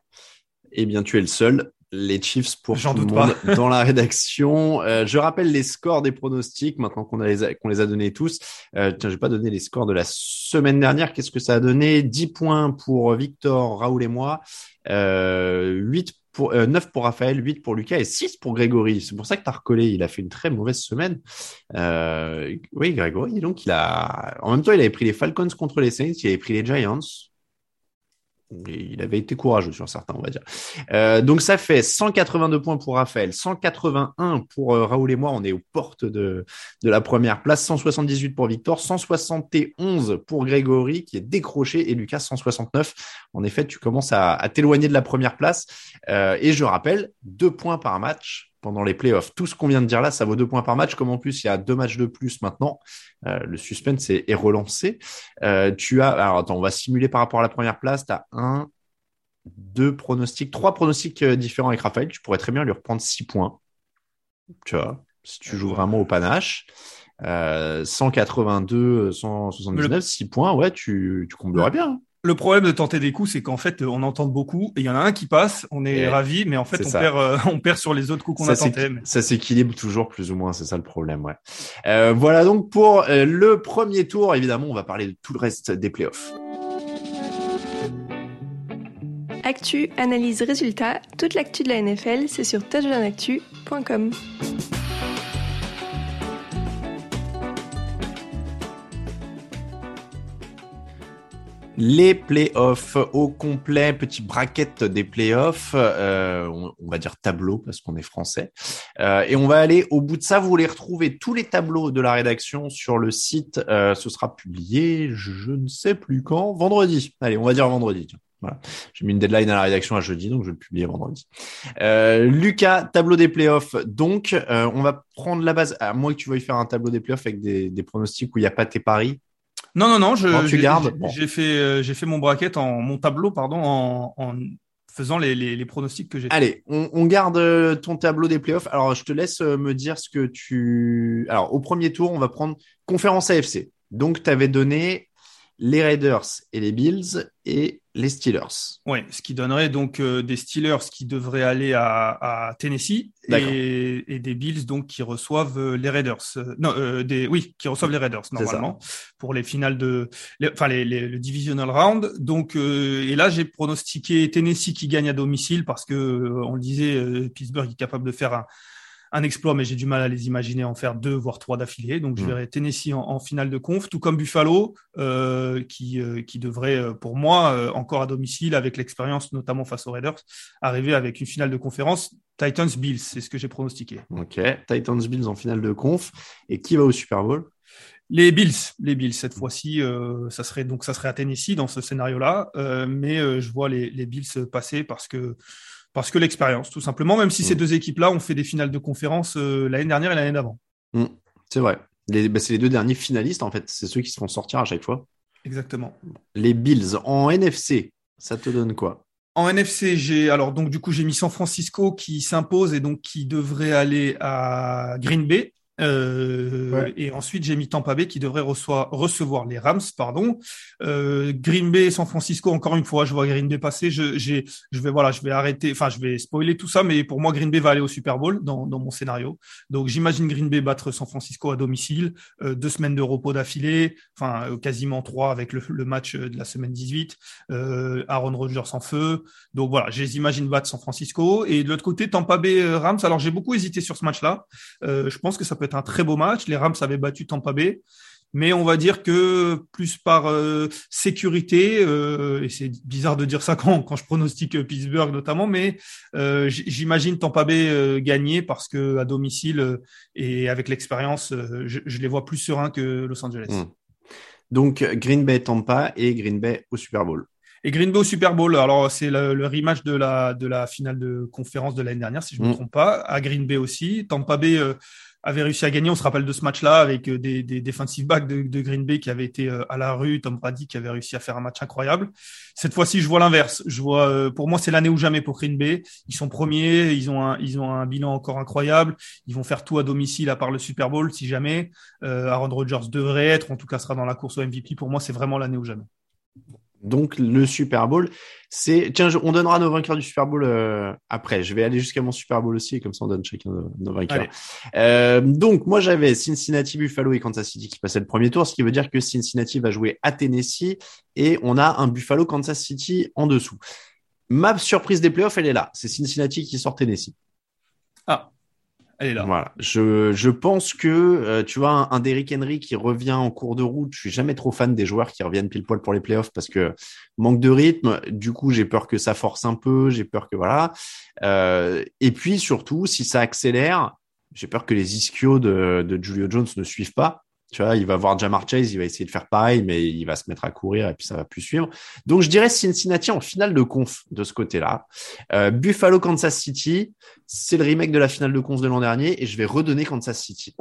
Eh bien, tu es le seul. les Chiefs pour tout le doute monde pas. dans la rédaction. Euh, je rappelle les scores des pronostics maintenant qu'on les a, qu'on les a donnés tous. Euh, tiens, j'ai pas donné les scores de la semaine dernière. Qu'est-ce que ça a donné? 10 points pour Victor, Raoul et moi. Euh, 8 pour, euh, 9 pour Raphaël, 8 pour Lucas et 6 pour Grégory. C'est pour ça que tu as recollé. Il a fait une très mauvaise semaine. Euh, oui, Grégory, donc il a, en même temps, il avait pris les Falcons contre les Saints, il avait pris les Giants. Il avait été courageux sur certains, on va dire. Euh, donc ça fait 182 points pour Raphaël, 181 pour euh, Raoul et moi, on est aux portes de, de la première place, 178 pour Victor, 171 pour Grégory qui est décroché et Lucas 169. En effet, tu commences à, à t'éloigner de la première place. Euh, et je rappelle, deux points par match pendant les playoffs. Tout ce qu'on vient de dire là, ça vaut deux points par match. Comme en plus, il y a deux matchs de plus maintenant, euh, le suspense est, est relancé. Euh, tu as, alors attends, on va simuler par rapport à la première place. Tu as un, deux pronostics, trois pronostics euh, différents avec Raphaël. Tu pourrais très bien lui reprendre six points. Tu vois, si tu joues vraiment au panache. Euh, 182, 179, 6 points, ouais, tu, tu comblerais bien. Le problème de tenter des coups, c'est qu'en fait, on entend beaucoup et il y en a un qui passe, on est ravi, mais en fait, on ça. perd, euh, on perd sur les autres coups qu'on a tentés. mais- Ça s'équilibre toujours plus ou moins, c'est ça le problème, ouais. Euh, voilà donc pour euh, le premier tour. Évidemment, on va parler de tout le reste des playoffs. Actu, analyse, résultat, toute l'actu de la NFL, c'est sur touchdownactu.com. Les playoffs au complet, petit bracket des playoffs, euh, on, va dire tableau parce qu'on est français. Euh, et on va aller au bout de ça. Vous voulez retrouver tous les tableaux de la rédaction sur le site. Euh, ce sera publié, je ne sais plus quand, vendredi. Allez, on va dire vendredi. Voilà. J'ai mis une deadline à la rédaction à jeudi, donc je vais le publier vendredi. Euh, Lucas, tableau des playoffs. Donc, euh, on va prendre la base. À moins que tu veuilles faire un tableau des playoffs avec des, des pronostics où il n'y a pas tes paris. Non, non, non, je, Quand tu j'ai- gardes, j'ai- bon. j'ai fait, euh, j'ai fait mon bracket en, mon tableau, pardon, en, en faisant les, les, les pronostics que j'ai. Allez, on, on garde euh, ton tableau des playoffs. Alors, je te laisse euh, me dire ce que tu. Alors, au premier tour, on va prendre conférence AFC. Donc, tu avais donné les Raiders et les Bills et les Steelers. Ouais, ce qui donnerait donc euh, des Steelers qui devraient aller à, à Tennessee et, et des Bills donc qui reçoivent euh, les Raiders. Euh, non, euh, des oui, qui reçoivent les Raiders normalement pour les finales de, les- enfin les, les- le divisional round. Donc euh, et là j'ai pronostiqué Tennessee qui gagne à domicile parce que on le disait, euh, Pittsburgh est capable de faire un un exploit, mais j'ai du mal à les imaginer en faire deux, voire trois d'affilée. Donc, je Mm. verrai Tennessee en, en finale de conf, tout comme Buffalo, euh, qui, euh, qui devrait, euh, pour moi, euh, encore à domicile, avec l'expérience, notamment face aux Raiders, arriver avec une finale de conférence. Titans-Bills, c'est ce que j'ai pronostiqué. Ok. Titans Bills en finale de conf. Et qui va au Super Bowl? Les Bills, les Bills cette fois-ci, euh, ça serait donc ça serait à Tennessee dans ce scénario-là, euh, mais euh, je vois les, les Bills passer parce que parce que l'expérience, tout simplement. Même si Mm. ces deux équipes-là ont fait des finales de conférence euh, l'année dernière et l'année d'avant. Hmm, C'est vrai. Bah, c'est les deux derniers finalistes, en fait. C'est ceux qui se font sortir à chaque fois. Exactement. Les Bills en NFC, ça te donne quoi? En NFC, j'ai alors donc du coup j'ai mis San Francisco qui s'impose et donc qui devrait aller à Green Bay. Euh, Ouais. Et ensuite j'ai mis Tampa Bay qui devrait reçoit- recevoir les Rams, pardon. Euh, Green Bay, San Francisco. Encore une fois, je vois Green Bay passer. Je, j'ai, je vais voilà, je vais arrêter. Enfin, je vais spoiler tout ça, mais pour moi Green Bay va aller au Super Bowl dans, dans mon scénario. Donc j'imagine Green Bay battre San Francisco à domicile, euh, deux semaines de repos d'affilée, enfin euh, quasiment trois avec le, le match de la semaine 18. Euh, Aaron Rodgers en feu. Donc voilà, je les imagine battre San Francisco. Et de l'autre côté, Tampa Bay euh, Rams. Alors j'ai beaucoup hésité sur ce match-là. Euh, je pense que ça peut être un très beau match. Les Rams avaient battu Tampa Bay. Mais on va dire que plus par euh, sécurité, euh, et c'est bizarre de dire ça quand, quand je pronostique Pittsburgh notamment, mais euh, j'imagine Tampa Bay gagner parce que à domicile et avec l'expérience, je, je les vois plus sereins que Los Angeles. Hmm. Donc, Green Bay, Tampa et Green Bay au Super Bowl. Et Green Bay au Super Bowl, alors c'est le, le rematch de la, de la finale de conférence de l'année dernière, si je ne me Mm. trompe pas, à Green Bay aussi. Tampa Bay avait réussi à gagner, on se rappelle de ce match-là, avec euh, des, des defensive backs de, Green Bay qui avaient été euh, à la rue, Tom Brady qui avait réussi à faire un match incroyable. Cette fois-ci, je vois l'inverse. Je vois, euh, pour moi, c'est l'année ou jamais pour Green Bay. Ils sont premiers, ils ont un, ils ont un bilan encore incroyable. Ils vont faire tout à domicile à part le Super Bowl, si jamais. Euh, Aaron Rodgers devrait être, en tout cas sera dans la course au MVP. Pour moi, c'est vraiment l'année ou jamais. Donc le Super Bowl, c'est tiens, on donnera nos vainqueurs du Super Bowl euh, après. Je vais aller jusqu'à mon Super Bowl aussi, et comme ça on donne chacun nos, vainqueurs. Euh, donc moi j'avais Cincinnati, Buffalo et Kansas City qui passaient le premier tour, ce qui veut dire que Cincinnati va jouer à Tennessee et on a un Buffalo Kansas City en dessous. Ma surprise des playoffs, elle est là. C'est Cincinnati qui sort Tennessee. Ah, je pense que euh, tu vois un, un Derrick Henry qui revient en cours de route. Je suis jamais trop fan des joueurs qui reviennent pile poil pour les playoffs parce que manque de rythme. Du coup, j'ai peur que ça force un peu. J'ai peur que voilà. Euh, et puis surtout, si ça accélère, j'ai peur que les ischios de, de Julio Jones ne suivent pas. Il va voir Jamar Chase, il va essayer de faire pareil, mais il va se mettre à courir et puis ça va plus suivre. Donc je dirais Cincinnati en finale de conf de ce côté-là. Euh, Buffalo Kansas City, c'est le remake de la finale de conf de l'an dernier et je vais redonner Kansas City.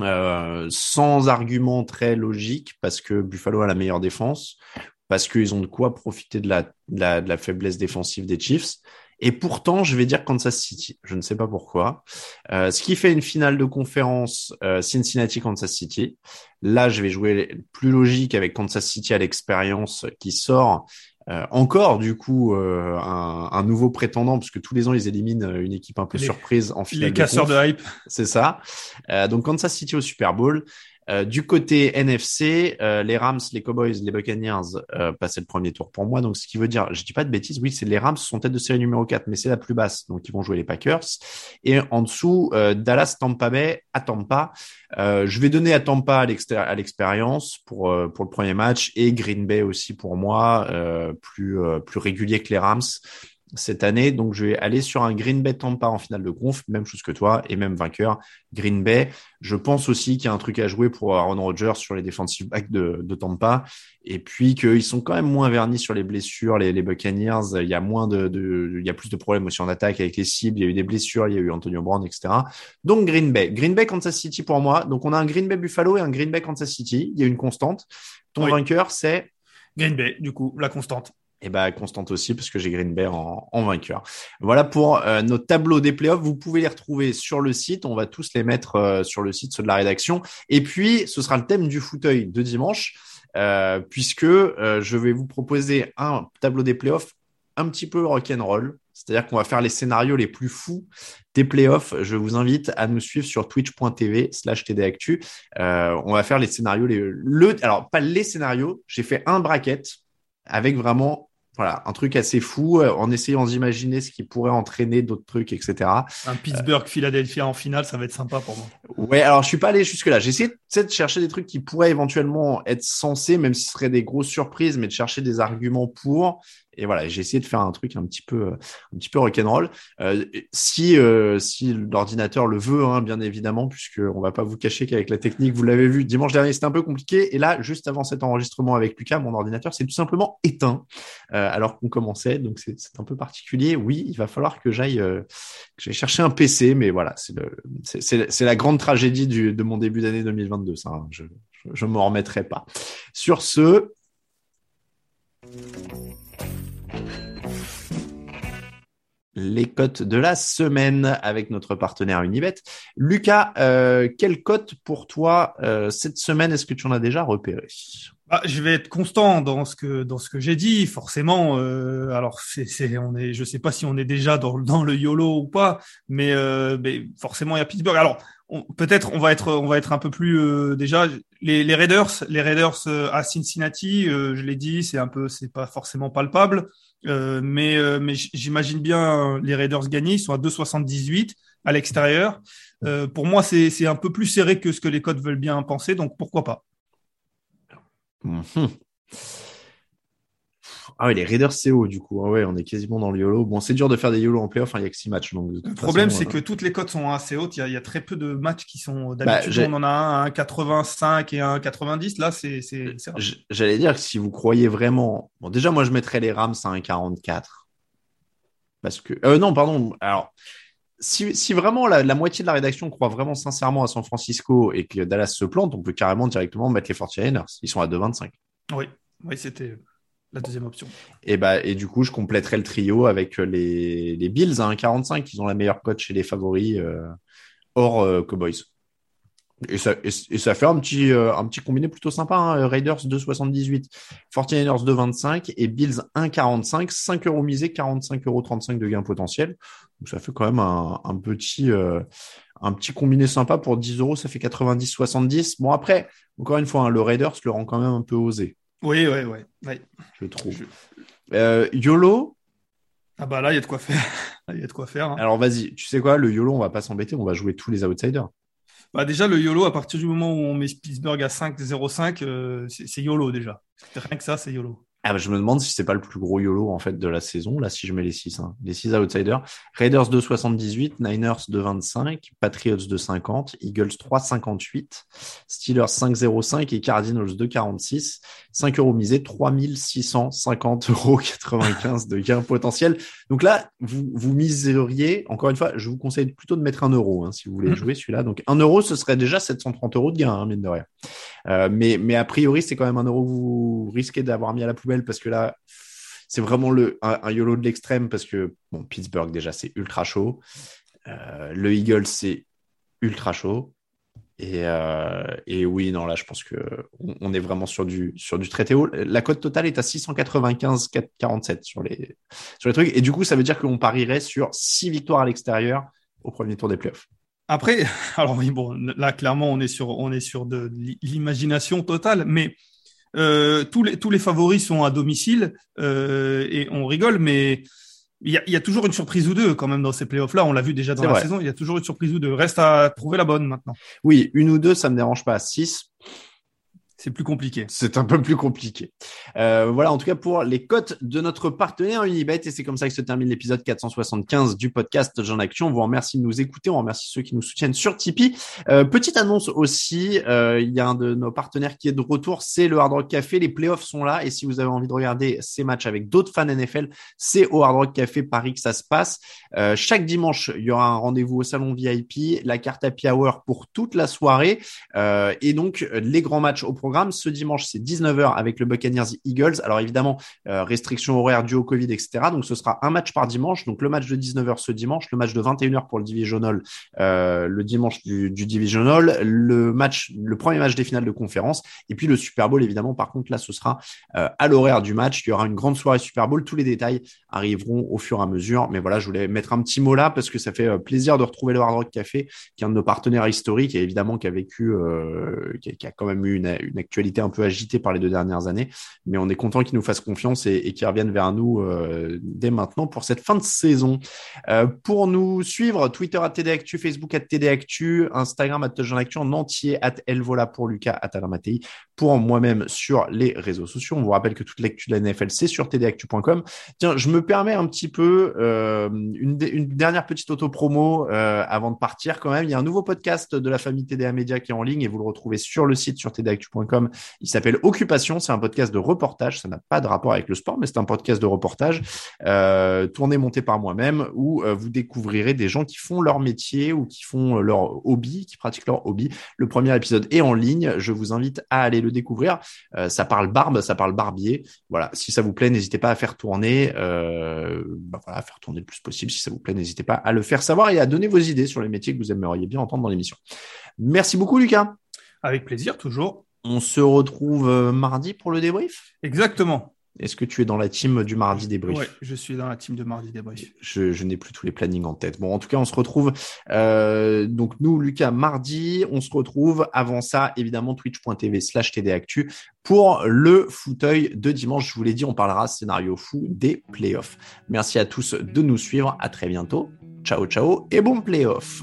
Euh, sans argument très logique parce que Buffalo a la meilleure défense, parce qu'ils ont de quoi profiter de la faiblesse défensive des Chiefs et pourtant, je vais dire Kansas City. Je ne sais pas pourquoi. Euh, ce qui fait une finale de conférence euh, Cincinnati-Kansas City. Là, je vais jouer plus logique avec Kansas City à l'expérience qui sort. Euh, encore du coup euh, un, un, nouveau prétendant puisque tous les ans ils éliminent une équipe un peu les, surprise en finale. Les casseurs de, de hype. C'est ça. donc Kansas City au Super Bowl. Euh, du côté NFC, euh, les Rams, les Cowboys, les Buccaneers euh, passaient le premier tour pour moi. Donc, ce qui veut dire, je dis pas de bêtises, oui, c'est les Rams sont tête de série numéro 4, mais c'est la plus basse. Donc, ils vont jouer les Packers. Et en dessous, euh, Dallas, Tampa Bay, à Tampa. je vais donner à Tampa à l'expérience pour, pour le premier match et Green Bay aussi pour moi, plus, plus régulier que les Rams cette année. Donc, je vais aller sur un Green Bay Tampa en finale de conf, même chose que toi, et même vainqueur, Green Bay. Je pense aussi qu'il y a un truc à jouer pour Aaron Rodgers sur les defensive backs de, de Tampa. Et puis qu'ils sont quand même moins vernis sur les blessures, les, les Buccaneers. Il y a moins de, de, il y a plus de problèmes aussi en attaque avec les cibles. Il y a eu des blessures, il y a eu Antonio Brown, etc. Donc, Green Bay. Green Bay, Kansas City pour moi. Donc, on a un Green Bay Buffalo et un Green Bay Kansas City. Il y a une constante. Ton Oui. vainqueur, c'est? Green Bay, du coup, la constante. Et bah constante aussi parce que j'ai Green Bay en, vainqueur. Voilà pour euh, nos tableaux des playoffs. Vous pouvez les retrouver sur le site. On va tous les mettre euh, sur le site, ceux de la rédaction. Et puis ce sera le thème du fauteuil de dimanche, euh, puisque je vais vous proposer un tableau des playoffs un petit peu rock'n'roll. C'est-à-dire qu'on va faire les scénarios les plus fous des playoffs. Je vous invite à nous suivre sur twitch.tv slash tdactu. On va faire les scénarios, les, le, alors pas les scénarios. J'ai fait un bracket avec vraiment voilà, un truc assez fou euh, en essayant d'imaginer ce qui pourrait entraîner d'autres trucs, etc. Un Pittsburgh-Philadelphia en finale, ça va être sympa pour moi. Ouais, alors je suis pas allé jusque là. J'ai essayé de chercher des trucs qui pourraient éventuellement être censés, même si ce seraient des grosses surprises, mais de chercher des arguments pour. Et voilà, j'ai essayé de faire un truc un petit peu, un petit peu rock'n'roll. Euh, si, euh, si l'ordinateur le veut, hein, bien évidemment, puisque on va pas vous cacher qu'avec la technique, vous l'avez vu, dimanche dernier, c'était un peu compliqué. Et là, juste avant cet enregistrement avec Lucas, mon ordinateur s'est tout simplement éteint euh, alors qu'on commençait. Donc c'est un peu particulier. Oui, il va falloir que j'aille, euh, chercher un PC, mais voilà, c'est la grande tragédie du, de mon début d'année 2022. Ça, hein. je, je, je m'en remettrai pas. Sur ce. Les cotes de la semaine avec notre partenaire Unibet. Lucas, euh, quelle cote pour toi euh, cette semaine Est-ce que tu en as déjà repéré? Bah, Je vais être constant dans ce que dans ce que j'ai dit. Forcément, euh, alors c'est, on est, je sais pas si on est déjà dans, le YOLO ou pas, mais, euh, mais forcément il y a Pittsburgh. Alors peut-être on va être on va être un peu plus euh, déjà les, Raiders les Raiders euh, à Cincinnati euh, je l'ai dit c'est un peu c'est pas forcément palpable mais j'imagine bien les Raiders gagner ils sont à 2,78 à l'extérieur pour moi c'est un peu plus serré que ce que les codes veulent bien penser donc pourquoi pas mmh. Ah oui, les Raiders c'est haut du coup. Ah ouais, on est quasiment dans le YOLO. Bon, c'est dur de faire des YOLO en playoff, hein, il y a que six matchs. Donc le problème, c'est euh... que toutes les cotes sont assez hautes. Il y, a, il y, a, très peu de matchs qui sont d'habitude. Bah, on en a un, un 85 et un 90. Là, c'est. J'allais dire que si vous croyez vraiment. Bon, déjà, moi, je mettrais les Rams à un 44. Parce que. Euh, non, pardon. Alors. Si, si vraiment la, la, moitié de la rédaction croit vraiment sincèrement à San Francisco et que Dallas se plante, on peut carrément directement mettre les 49ers. Ils sont à 2,25. Oui, oui, c'était la deuxième option. Et bah et du coup, je compléterai le trio avec les, les Bills à 1,45 qui ont la meilleure cote chez les favoris euh, hors euh, Cowboys. Et ça, et, ça fait un petit, euh, un petit combiné plutôt sympa. Hein. Raiders 2,78, 49ers 2,25 et Bills 1,45, 5 euros misés, 45,35 euros de gain potentiel. Donc ça fait quand même un, un petit, euh, un petit combiné sympa pour 10 euros. Ça fait 90,70. Bon après, encore une fois, hein, le Raiders le rend quand même un peu osé. Oui, oui, oui. oui. Je trouve. Euh, YOLO? Ah bah là, il y a de quoi faire. Il y a de quoi faire. Hein. Alors vas-y, tu sais quoi, le YOLO, on va pas s'embêter, on va jouer tous les outsiders. Bah déjà, le YOLO, à partir du moment où on met Pittsburgh à 5-0-5, euh, c'est YOLO déjà. Rien que ça, c'est YOLO. Ah bah, je me demande si c'est pas le plus gros YOLO en fait de la saison. Là, si je mets les 6, hein. les 6 outsiders. Raiders 2,78, Niners 2,25, Patriots 2,50, Eagles 3,58, Steelers 5,05 et Cardinals 2,46. 5 euros misés, 3650 euros 95 de gain potentiel. Donc là, vous, vous miseriez, encore une fois, je vous conseille plutôt de mettre un euro hein, si vous voulez mmh. jouer celui-là. Donc un euro, ce serait déjà 730 euros de gain, hein, mine de rien. Euh, mais, mais a priori, c'est quand même un euro que vous risquez d'avoir mis à la poubelle parce que là, c'est vraiment le, un, YOLO de l'extrême parce que Pittsburgh, déjà, c'est ultra chaud. Euh, le Eagle, c'est ultra chaud. Et, euh, et, oui, non, là, je pense que on, est vraiment sur du, sur du traité haut. La cote totale est à 695,47 sur les, sur les trucs. Et du coup, ça veut dire qu'on parierait sur 6 victoires à l'extérieur au premier tour des playoffs. Après, alors oui, bon, là clairement on est sur on est sur de l'imagination totale, mais euh, tous les tous les favoris sont à domicile euh, et on rigole, mais il y, a, il y a, toujours une surprise ou deux quand même dans ces playoffs-là. On l'a vu déjà dans la saison. Il y a toujours une surprise ou deux. Reste à trouver la bonne maintenant. Oui, une ou deux, ça me dérange pas. Six, c'est plus compliqué. C'est un peu plus compliqué. Euh, voilà, en tout cas pour les cotes de notre partenaire Unibet. Et c'est comme ça que se termine l'épisode 475 du podcast Jean Action. On vous remercie de nous écouter. On remercie ceux qui nous soutiennent sur Tipeee. Euh, petite annonce aussi, euh, il y a un de nos partenaires qui est de retour, c'est le Hard Rock Café. Les playoffs sont là. Et si vous avez envie de regarder ces matchs avec d'autres fans NFL, c'est au Hard Rock Café Paris que ça se passe. Chaque dimanche, il y aura un rendez-vous au salon VIP, la carte Happy Hour pour toute la soirée. Et donc, les grands matchs au programme ce dimanche, c'est 19h avec le Buccaneers Eagles. Alors évidemment, euh, restriction horaire due au Covid, etc. Donc ce sera un match par dimanche. Donc le match de 19h ce dimanche, le match de 21h pour le Divisional euh, le dimanche du, du, Divisional, le match, le premier match des finales de conférence, et puis le Super Bowl évidemment. Par contre là, ce sera euh, à l'horaire du match. Il y aura une grande soirée Super Bowl. Tous les détails arriveront au fur et à mesure. Mais voilà, je voulais mettre un petit mot là parce que ça fait euh, plaisir de retrouver le Hard Rock Café, qui est un de nos partenaires historiques et évidemment qui a vécu, euh, qui, a, qui, a, quand même eu une, une actualité un peu agitée par les deux dernières années. Mais on est content qu'ils nous fassent confiance et, qu'ils reviennent vers nous euh, dès maintenant pour cette fin de saison. Euh, pour nous suivre, Twitter à TDActu, Facebook à TDActu, Instagram à Actu en entier à Elvola pour Lucas à Talamatei pour moi-même sur les réseaux sociaux. On vous rappelle que toute l'actu de la NFL, c'est sur tdactu.com. Tiens, je me permets un petit peu euh, une, dernière petite auto-promo euh, avant de partir quand même. Il y a un nouveau podcast de la famille TDA Media qui est en ligne et vous le retrouvez sur le site sur tdactu.com. Il s'appelle Occupation. C'est un podcast de reportage. Ça n'a pas de rapport avec le sport, mais c'est un podcast de reportage euh, tourné, monté par moi-même où vous découvrirez des gens qui font leur métier ou qui font leur hobby, qui pratiquent leur hobby. Le premier épisode est en ligne. Je vous invite à aller le découvrir. Euh, ça parle barbe, ça parle barbier. Voilà, si ça vous plaît, n'hésitez pas à faire tourner, euh, bah voilà, à faire tourner le plus possible. Si ça vous plaît, n'hésitez pas à le faire savoir et à donner vos idées sur les métiers que vous aimeriez bien entendre dans l'émission. Merci beaucoup, Lucas. Avec plaisir, toujours. On se retrouve euh, mardi pour le débrief? Exactement. Est-ce que tu es dans la team du mardi débrief Oui, je suis dans la team de mardi débrief. Je, je n'ai plus tous les plannings en tête. Bon, en tout cas, on se retrouve. Euh, donc nous, Lucas, mardi, on se retrouve. Avant ça, évidemment, twitch.tv slash tdactu pour le fauteuil de dimanche. Je vous l'ai dit, on parlera scénario fou des playoffs. Merci à tous de nous suivre. À très bientôt. Ciao, ciao et bon playoff.